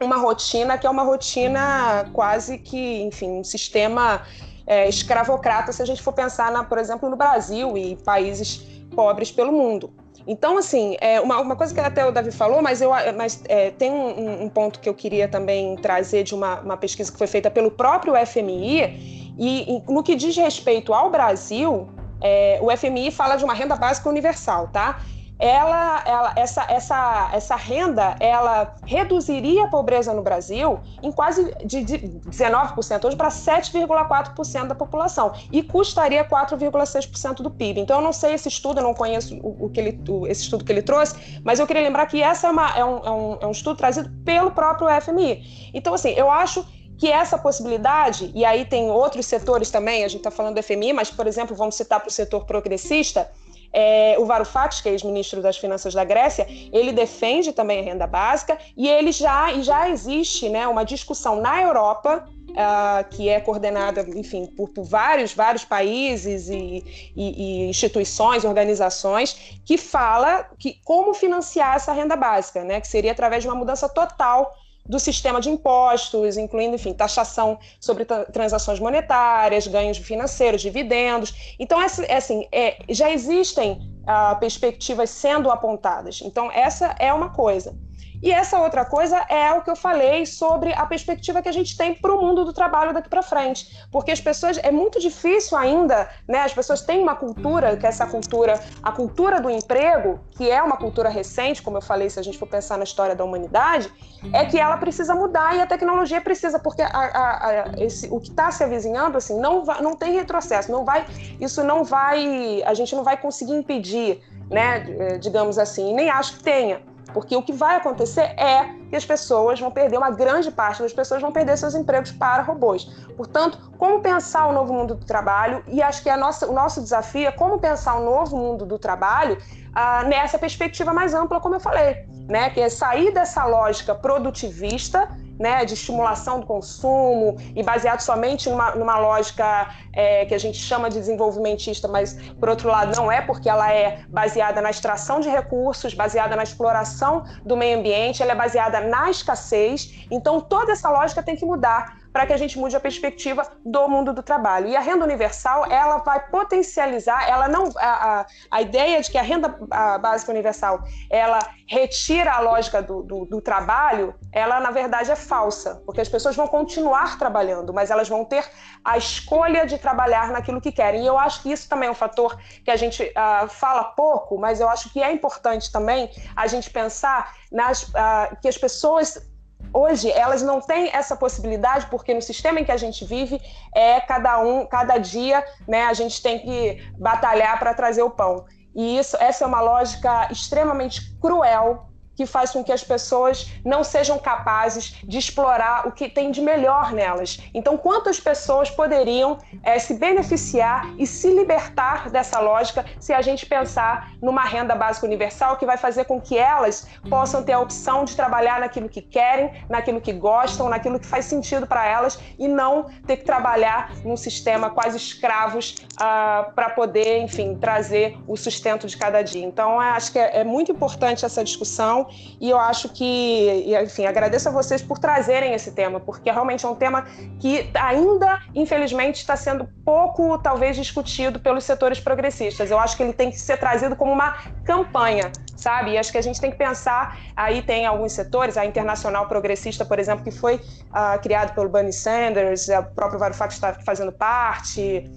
uma rotina que é uma rotina quase que, enfim, um sistema é, escravocrata, se a gente for pensar, na, por exemplo, no Brasil e países pobres pelo mundo. Então, assim, é uma, uma coisa que até o Davi falou, mas, eu, mas é, tem um, um, ponto que eu queria também trazer de uma, uma pesquisa que foi feita pelo próprio FMI, e, e no que diz respeito ao Brasil, é, o FMI fala de uma renda básica universal, tá? Ela, ela, essa, essa, essa renda ela reduziria a pobreza no Brasil em quase de, de 19% hoje para 7,4% da população e custaria 4,6% do PIB. Então eu não sei esse estudo, eu não conheço o, o que ele, o, esse estudo que ele trouxe, mas eu queria lembrar que essa é, uma, é, um, é, um, é um estudo trazido pelo próprio FMI. Então assim, eu acho que essa possibilidade, e aí tem outros setores também, a gente está falando do FMI, mas, por exemplo, vamos citar para o setor progressista, é, o Varoufakis, que é ex-ministro das Finanças da Grécia, ele defende também a renda básica e ele já, e já existe né, uma discussão na Europa Uh, que é coordenada, enfim, por, por, vários, vários países e, e, e, instituições, organizações, que fala que como financiar essa renda básica, né? Que seria através de uma mudança total do sistema de impostos, incluindo, enfim, taxação sobre transações monetárias, ganhos financeiros, dividendos. Então, é assim, é, já existem ah, perspectivas sendo apontadas. Então, essa é uma coisa. E essa outra coisa é o que eu falei sobre a perspectiva que a gente tem para o mundo do trabalho daqui para frente. Porque as pessoas, é muito difícil ainda, né? As pessoas têm uma cultura, que é essa cultura, a cultura do emprego, que é uma cultura recente, como eu falei, se a gente for pensar na história da humanidade, é que ela precisa mudar e a tecnologia precisa, porque a, a, a, esse, o que está se avizinhando, assim, não, vai, não tem retrocesso, não vai, isso não vai, a gente não vai conseguir impedir, né? Digamos assim, nem acho que tenha porque o que vai acontecer é que as pessoas vão perder, uma grande parte das pessoas vão perder seus empregos para robôs. Portanto, como pensar o novo mundo do trabalho? E acho que a nossa, o nosso desafio é como pensar o novo mundo do trabalho ah, nessa perspectiva mais ampla, como eu falei, né? Que é sair dessa lógica produtivista né, de estimulação do consumo e baseado somente numa, numa lógica é, que a gente chama de desenvolvimentista, mas por outro lado não é, porque ela é baseada na extração de recursos, baseada na exploração do meio ambiente, ela é baseada na escassez. Então toda essa lógica tem que mudar para que a gente mude a perspectiva do mundo do trabalho. E a renda universal, ela vai potencializar, ela não a, a, a ideia de que a renda a básica universal, ela retira a lógica do, do, do, trabalho, ela na verdade é falsa, porque as pessoas vão continuar trabalhando, mas elas vão ter a escolha de trabalhar naquilo que querem. E eu acho que isso também é um fator que a gente uh, fala pouco, mas eu acho que é importante também a gente pensar nas, uh, que as pessoas hoje elas não têm essa possibilidade porque no sistema em que a gente vive é cada um, cada dia, né, a gente tem que batalhar para trazer o pão. E isso, essa é uma lógica extremamente cruel que faz com que as pessoas não sejam capazes de explorar o que tem de melhor nelas. Então, quantas pessoas poderiam é, se beneficiar e se libertar dessa lógica se a gente pensar numa renda básica universal que vai fazer com que elas possam ter a opção de trabalhar naquilo que querem, naquilo que gostam, naquilo que faz sentido para elas e não ter que trabalhar num sistema quase escravos uh, para poder, enfim, trazer o sustento de cada dia. Então, acho que é, é muito importante essa discussão e eu acho que, enfim, agradeço a vocês por trazerem esse tema, porque realmente é um tema que ainda, infelizmente, está sendo pouco, talvez, discutido pelos setores progressistas. Eu acho que ele tem que ser trazido como uma campanha, sabe? E acho que a gente tem que pensar. Aí tem alguns setores, a Internacional Progressista, por exemplo, que foi uh, criado pelo Bernie Sanders, o próprio Varoufakis está fazendo parte,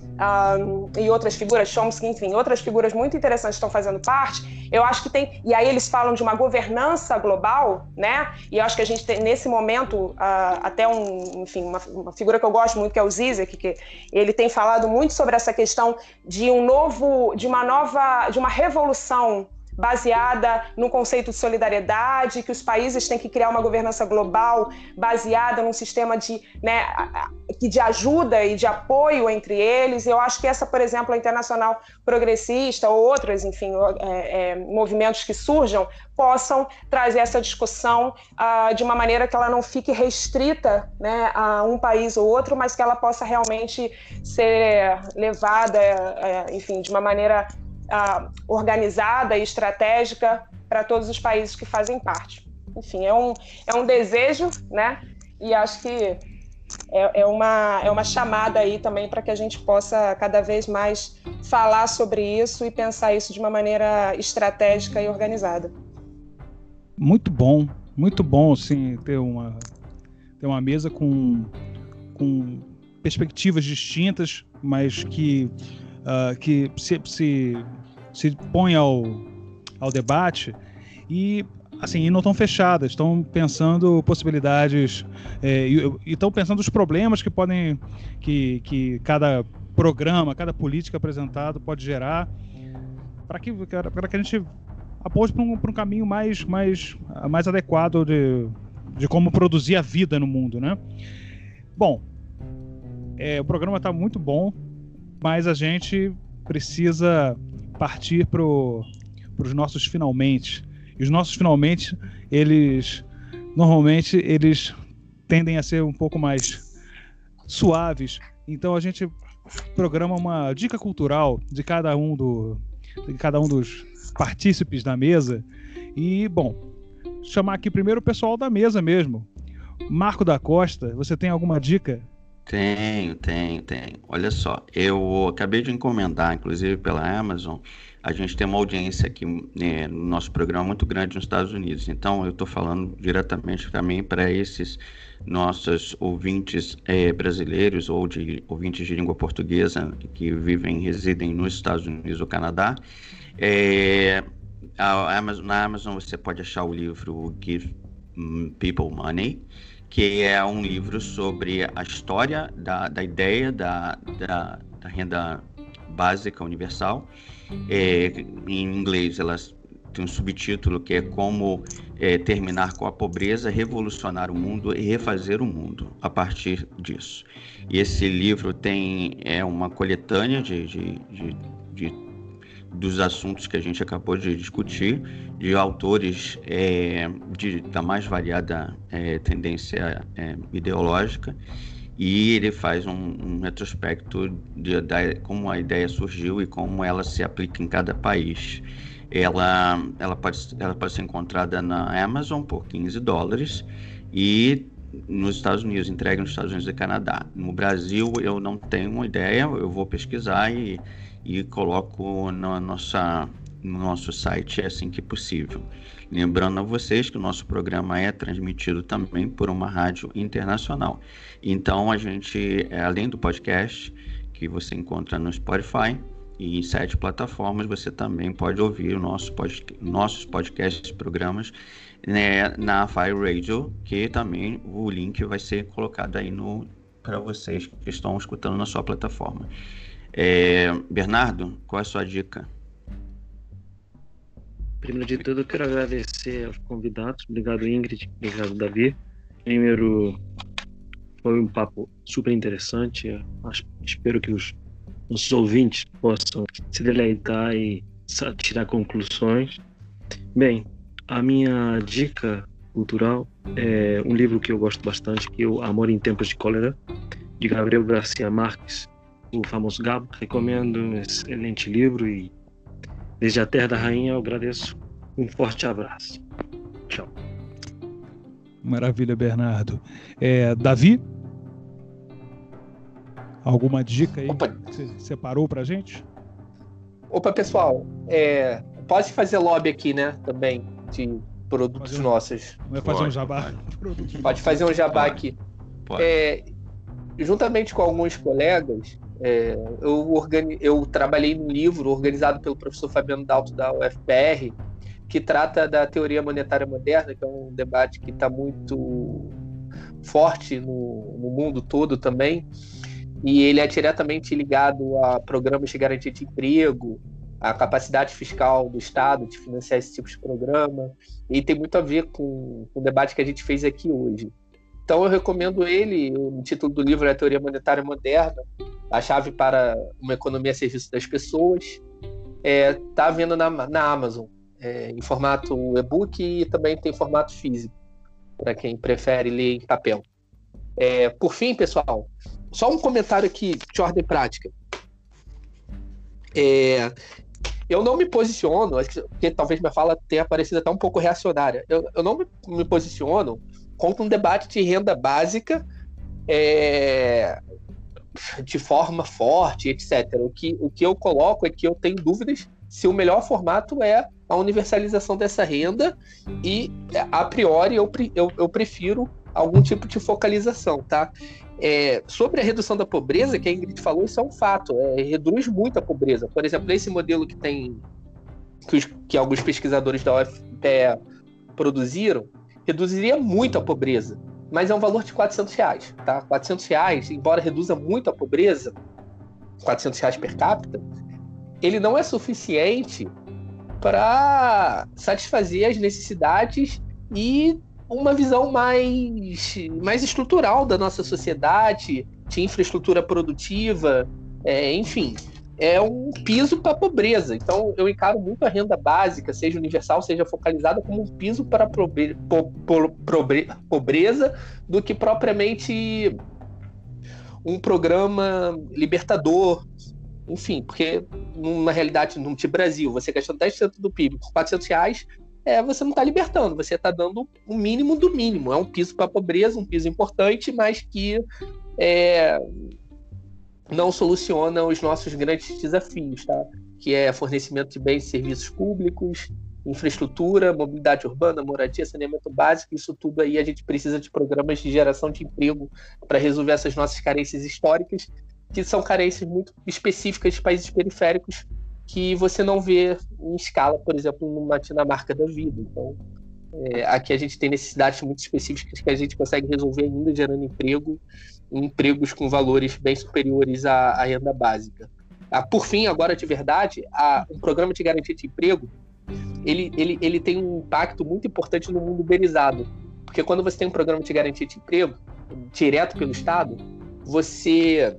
um, e outras figuras, Chomsky, enfim, outras figuras muito interessantes estão fazendo parte. Eu acho que tem. E aí eles falam de uma governança global, né? E eu acho que a gente tem, nesse momento, uh, até um, enfim, uma, uma, figura que eu gosto muito, que é o Zizek, que ele tem falado muito sobre essa questão de um novo, de uma nova, de uma revolução baseada no conceito de solidariedade, que os países têm que criar uma governança global baseada num sistema de, né, de ajuda e de apoio entre eles. Eu acho que essa, por exemplo, a Internacional Progressista ou outras, enfim, é, é, movimentos que surjam, possam trazer essa discussão uh, de uma maneira que ela não fique restrita né, a um país ou outro, mas que ela possa realmente ser levada, uh, enfim, de uma maneira uh, organizada e estratégica para todos os países que fazem parte. Enfim, é um, é um desejo, né? E acho que é, é, uma, é uma chamada aí também para que a gente possa cada vez mais falar sobre isso e pensar isso de uma maneira estratégica e organizada. Muito bom, muito bom assim, ter uma, ter uma mesa com, com perspectivas distintas, mas que, uh, que se, se, se põe ao, ao debate e assim, e não estão fechadas, estão pensando possibilidades é, e estão pensando os problemas que podem que, que cada programa, cada política apresentado pode gerar para que para que a gente aponte para um, um caminho mais mais mais adequado de, de como produzir a vida no mundo, né? Bom, é, o programa está muito bom, mas a gente precisa partir para os nossos finalmente. E os nossos finalmente, eles normalmente eles tendem a ser um pouco mais suaves. Então a gente programa uma dica cultural de cada um do de cada um dos partícipes da mesa. E bom, chamar aqui primeiro o pessoal da mesa mesmo. Marco da Costa, você tem alguma dica tenho, tenho, tenho. Olha só, eu acabei de encomendar, inclusive pela Amazon, a gente tem uma audiência aqui né, no nosso programa muito grande nos Estados Unidos. Então, eu estou falando diretamente também para esses nossos ouvintes é, brasileiros ou de ouvintes de língua portuguesa que vivem, residem nos Estados Unidos ou Canadá. É, a Amazon, na Amazon você pode achar o livro Give People Money que é um livro sobre a história da, da ideia da, da, da renda básica universal. É, em inglês, ela tem um subtítulo que é Como é, Terminar com a Pobreza, Revolucionar o Mundo e Refazer o Mundo a partir disso. E esse livro tem é uma coletânea de, de, de, de dos assuntos que a gente acabou de discutir, de autores é, de, da mais variada é, tendência é, ideológica, e ele faz um, um retrospecto de, de, como a ideia surgiu e como ela se aplica em cada país. Ela, ela, pode, ela pode ser encontrada na Amazon por 15 dólares e nos Estados Unidos, entregue nos Estados Unidos e Canadá. No Brasil, eu não tenho uma ideia, eu vou pesquisar e e coloco na nossa, no nosso site assim que possível. Lembrando a vocês que o nosso programa é transmitido também por uma rádio internacional. Então, a gente, é, além do podcast, que você encontra no Spotify e em sete plataformas, você também pode ouvir o nosso pod, nossos podcasts, programas né, na Fire Radio, que também o link vai ser colocado aí no para vocês que estão escutando na sua plataforma. É, Bernardo, qual é a sua dica? Primeiro de tudo, eu quero agradecer aos convidados. Obrigado, Ingrid. Obrigado, Davi. Primeiro, foi um papo super interessante. Espero que os nossos ouvintes possam se deleitar e tirar conclusões. Bem, a minha dica cultural é um livro que eu gosto bastante, que é o Amor em Tempos de Cólera, de Gabriel Garcia Marques o famoso Gabo. Recomendo um excelente livro e desde a Terra da Rainha eu agradeço. Um forte abraço. Tchau. Maravilha, Bernardo. É, Davi? Alguma dica aí Opa. que você separou pra gente? Opa, pessoal. É, pode fazer lobby aqui, né? Também, de produtos fazer um, nossos. Vai fazer pode, um jabá. Pode, pode fazer um jabá pode. aqui. Pode. É, juntamente com alguns colegas, é, eu, organi eu trabalhei num livro organizado pelo professor Fabiano Dalto da UFPR, que trata da teoria monetária moderna, que é um debate que está muito forte no, no, mundo todo também. E ele é diretamente ligado a programas de garantia de emprego a capacidade fiscal do Estado de financiar esse tipo de programa, e tem muito a ver com, com o debate que a gente fez aqui hoje. Então eu recomendo ele, o título do livro é Teoria Monetária Moderna, a chave para uma economia a serviço das pessoas. Está é, tá vendo na, na Amazon, é, em formato e-book e também tem formato físico, para quem prefere ler em papel. É, por fim, pessoal, só um comentário aqui de ordem prática. É, eu não me posiciono, porque talvez minha fala tenha parecido até um pouco reacionária. Eu, eu não me, me posiciono contra um debate de renda básica é, de forma forte, etc. O que, o que eu coloco é que eu tenho dúvidas se o melhor formato é a universalização dessa renda e, a priori, eu, eu, eu prefiro algum tipo de focalização, tá? É, sobre a redução da pobreza, que a Ingrid falou, isso é um fato, é, reduz muito a pobreza. Por exemplo, esse modelo que tem que, os, que alguns pesquisadores da UFPE produziram, reduziria muito a pobreza, mas é um valor de 400 reais, tá? 400 reais, embora reduza muito a pobreza, 400 reais per capita, ele não é suficiente para satisfazer as necessidades e uma visão mais, mais estrutural da nossa sociedade, de infraestrutura produtiva, é, enfim é um piso para a pobreza. Então, eu encaro muito a renda básica, seja universal, seja focalizada, como um piso para a pobre, po, po, pobre, pobreza, do que propriamente um programa libertador. Enfim, porque na realidade, no Brasil, você gastando 10% do PIB por 400 reais, é, você não está libertando, você está dando o mínimo do mínimo. É um piso para a pobreza, um piso importante, mas que é, não soluciona os nossos grandes desafios, tá? que é fornecimento de bens e serviços públicos, infraestrutura, mobilidade urbana, moradia, saneamento básico, isso tudo aí a gente precisa de programas de geração de emprego para resolver essas nossas carências históricas, que são carências muito específicas de países periféricos que você não vê em escala, por exemplo, numa Dinamarca da vida. Então, é, aqui a gente tem necessidades muito específicas que a gente consegue resolver ainda gerando emprego empregos com valores bem superiores à, à renda básica. Ah, por fim, agora de verdade, a, um programa de garantia de emprego ele, ele, ele tem um impacto muito importante no mundo uberizado. Porque quando você tem um programa de garantia de emprego, direto pelo Estado, você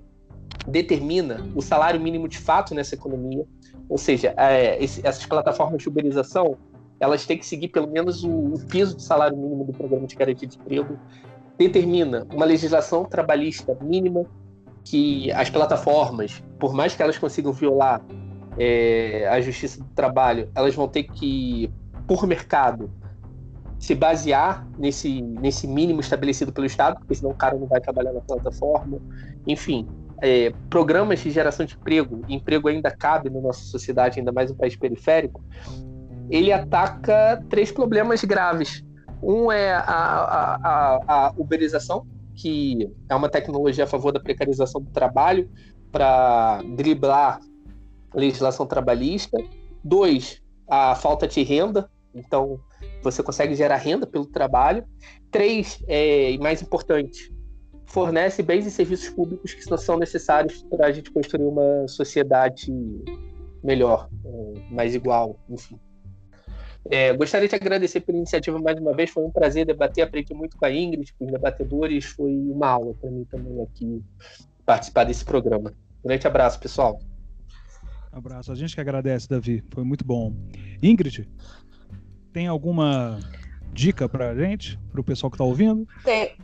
determina o salário mínimo de fato nessa economia. Ou seja, é, esse, essas plataformas de uberização, elas têm que seguir pelo menos o, o piso de salário mínimo do programa de garantia de emprego determina uma legislação trabalhista mínima que as plataformas, por mais que elas consigam violar é, a justiça do trabalho, elas vão ter que, por mercado, se basear nesse, nesse mínimo estabelecido pelo Estado, porque senão o cara não vai trabalhar na plataforma. Enfim, é, programas de geração de emprego, emprego ainda cabe na nossa sociedade, ainda mais um país periférico, ele ataca três problemas graves um é a, a, a, a uberização, que é uma tecnologia a favor da precarização do trabalho para driblar legislação trabalhista. Dois, a falta de renda, então você consegue gerar renda pelo trabalho. Três, é, e mais importante, fornece bens e serviços públicos que são necessários para a gente construir uma sociedade melhor, é, mais igual, enfim. É, gostaria de agradecer pela iniciativa mais uma vez. Foi um prazer debater, aprendi muito com a Ingrid, com os debatedores. Foi uma aula para mim também aqui participar desse programa. Um grande abraço, pessoal. Um abraço. A gente que agradece, Davi. Foi muito bom. Ingrid, tem alguma dica para a gente, para o pessoal que está ouvindo? Tem.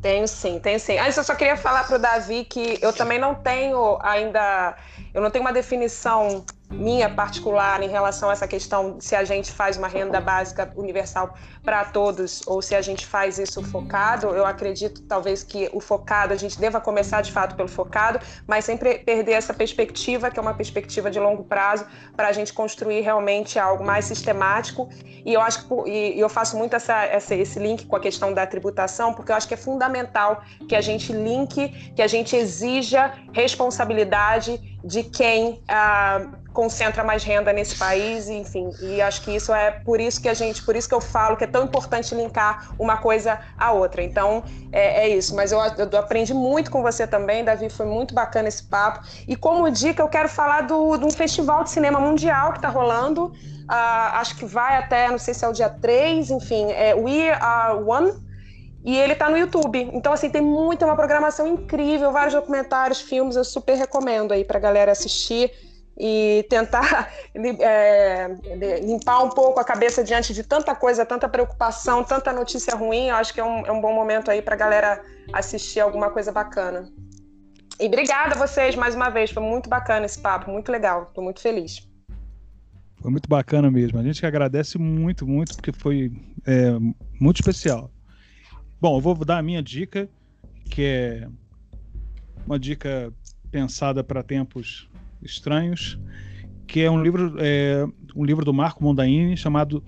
Tenho sim, tenho sim. Antes eu só queria falar para o Davi que eu também não tenho ainda, eu não tenho uma definição minha particular em relação a essa questão se a gente faz uma renda básica universal para todos ou se a gente faz isso focado. Eu acredito talvez que o focado a gente deva começar de fato pelo focado, mas sempre perder essa perspectiva que é uma perspectiva de longo prazo para a gente construir realmente algo mais sistemático. E eu acho que e eu faço muito essa, essa, esse link com a questão da tributação porque eu acho que é fundamental que a gente linke, que a gente exija responsabilidade de quem ah, concentra mais renda nesse país, enfim. E acho que isso é por isso que a gente, por isso que eu falo que é tão importante linkar uma coisa à outra. Então, é, é isso. Mas eu, eu, aprendi muito com você também, Davi, foi muito bacana esse papo. E como dica, eu quero falar do, de um festival de cinema mundial que está rolando. Uh, acho que vai até, não sei se é o dia 3, enfim, é We Are One, e ele está no YouTube. Então, assim, tem muita, uma programação incrível, vários documentários, filmes, eu super recomendo aí pra galera assistir e tentar é, limpar um pouco a cabeça diante de tanta coisa, tanta preocupação, tanta notícia ruim. Eu acho que é um, é um bom momento aí pra galera assistir alguma coisa bacana. E obrigada a vocês mais uma vez, foi muito bacana esse papo, muito legal, estou muito feliz. Foi muito bacana mesmo. A gente agradece muito, muito, porque foi é, muito especial. Bom, eu vou dar a minha dica, que é uma dica pensada para tempos estranhos, que é um livro, é, um livro do Marco Mondaini chamado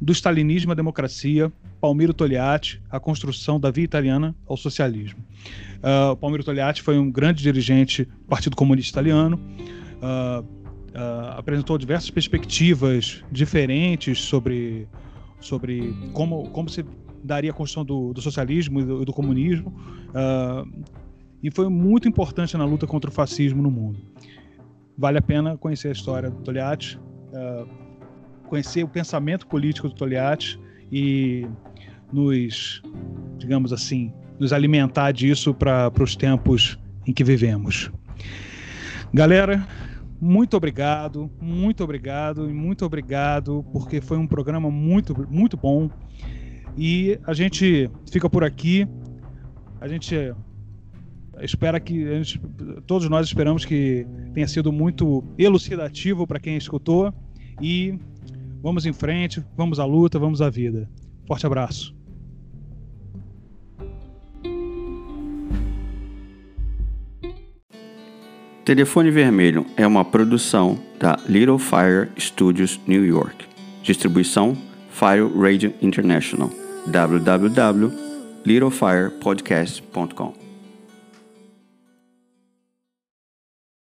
Do Stalinismo à Democracia, Palmiro Togliatti, A Construção da Via Italiana ao Socialismo. Uh, Palmiro Togliatti foi um grande dirigente do Partido Comunista Italiano, uh, uh, apresentou diversas perspectivas diferentes sobre, sobre como, como se daria a construção do, do socialismo e do, do comunismo, e foi muito importante na luta contra o fascismo no mundo. Vale a pena conhecer a história do Togliatti, uh, conhecer o pensamento político do Togliatti e nos, digamos assim, nos alimentar disso para os tempos em que vivemos. Galera, muito obrigado, muito obrigado e muito obrigado, porque foi um programa muito, muito bom. E a gente fica por aqui. A gente espera que gente, todos nós esperamos que tenha sido muito elucidativo para quem escutou e vamos em frente, vamos à luta, vamos à vida. Forte abraço. Telefone Vermelho é uma produção da Little Fire Studios New York. Distribuição Fire Radio International www.littlefirepodcast.com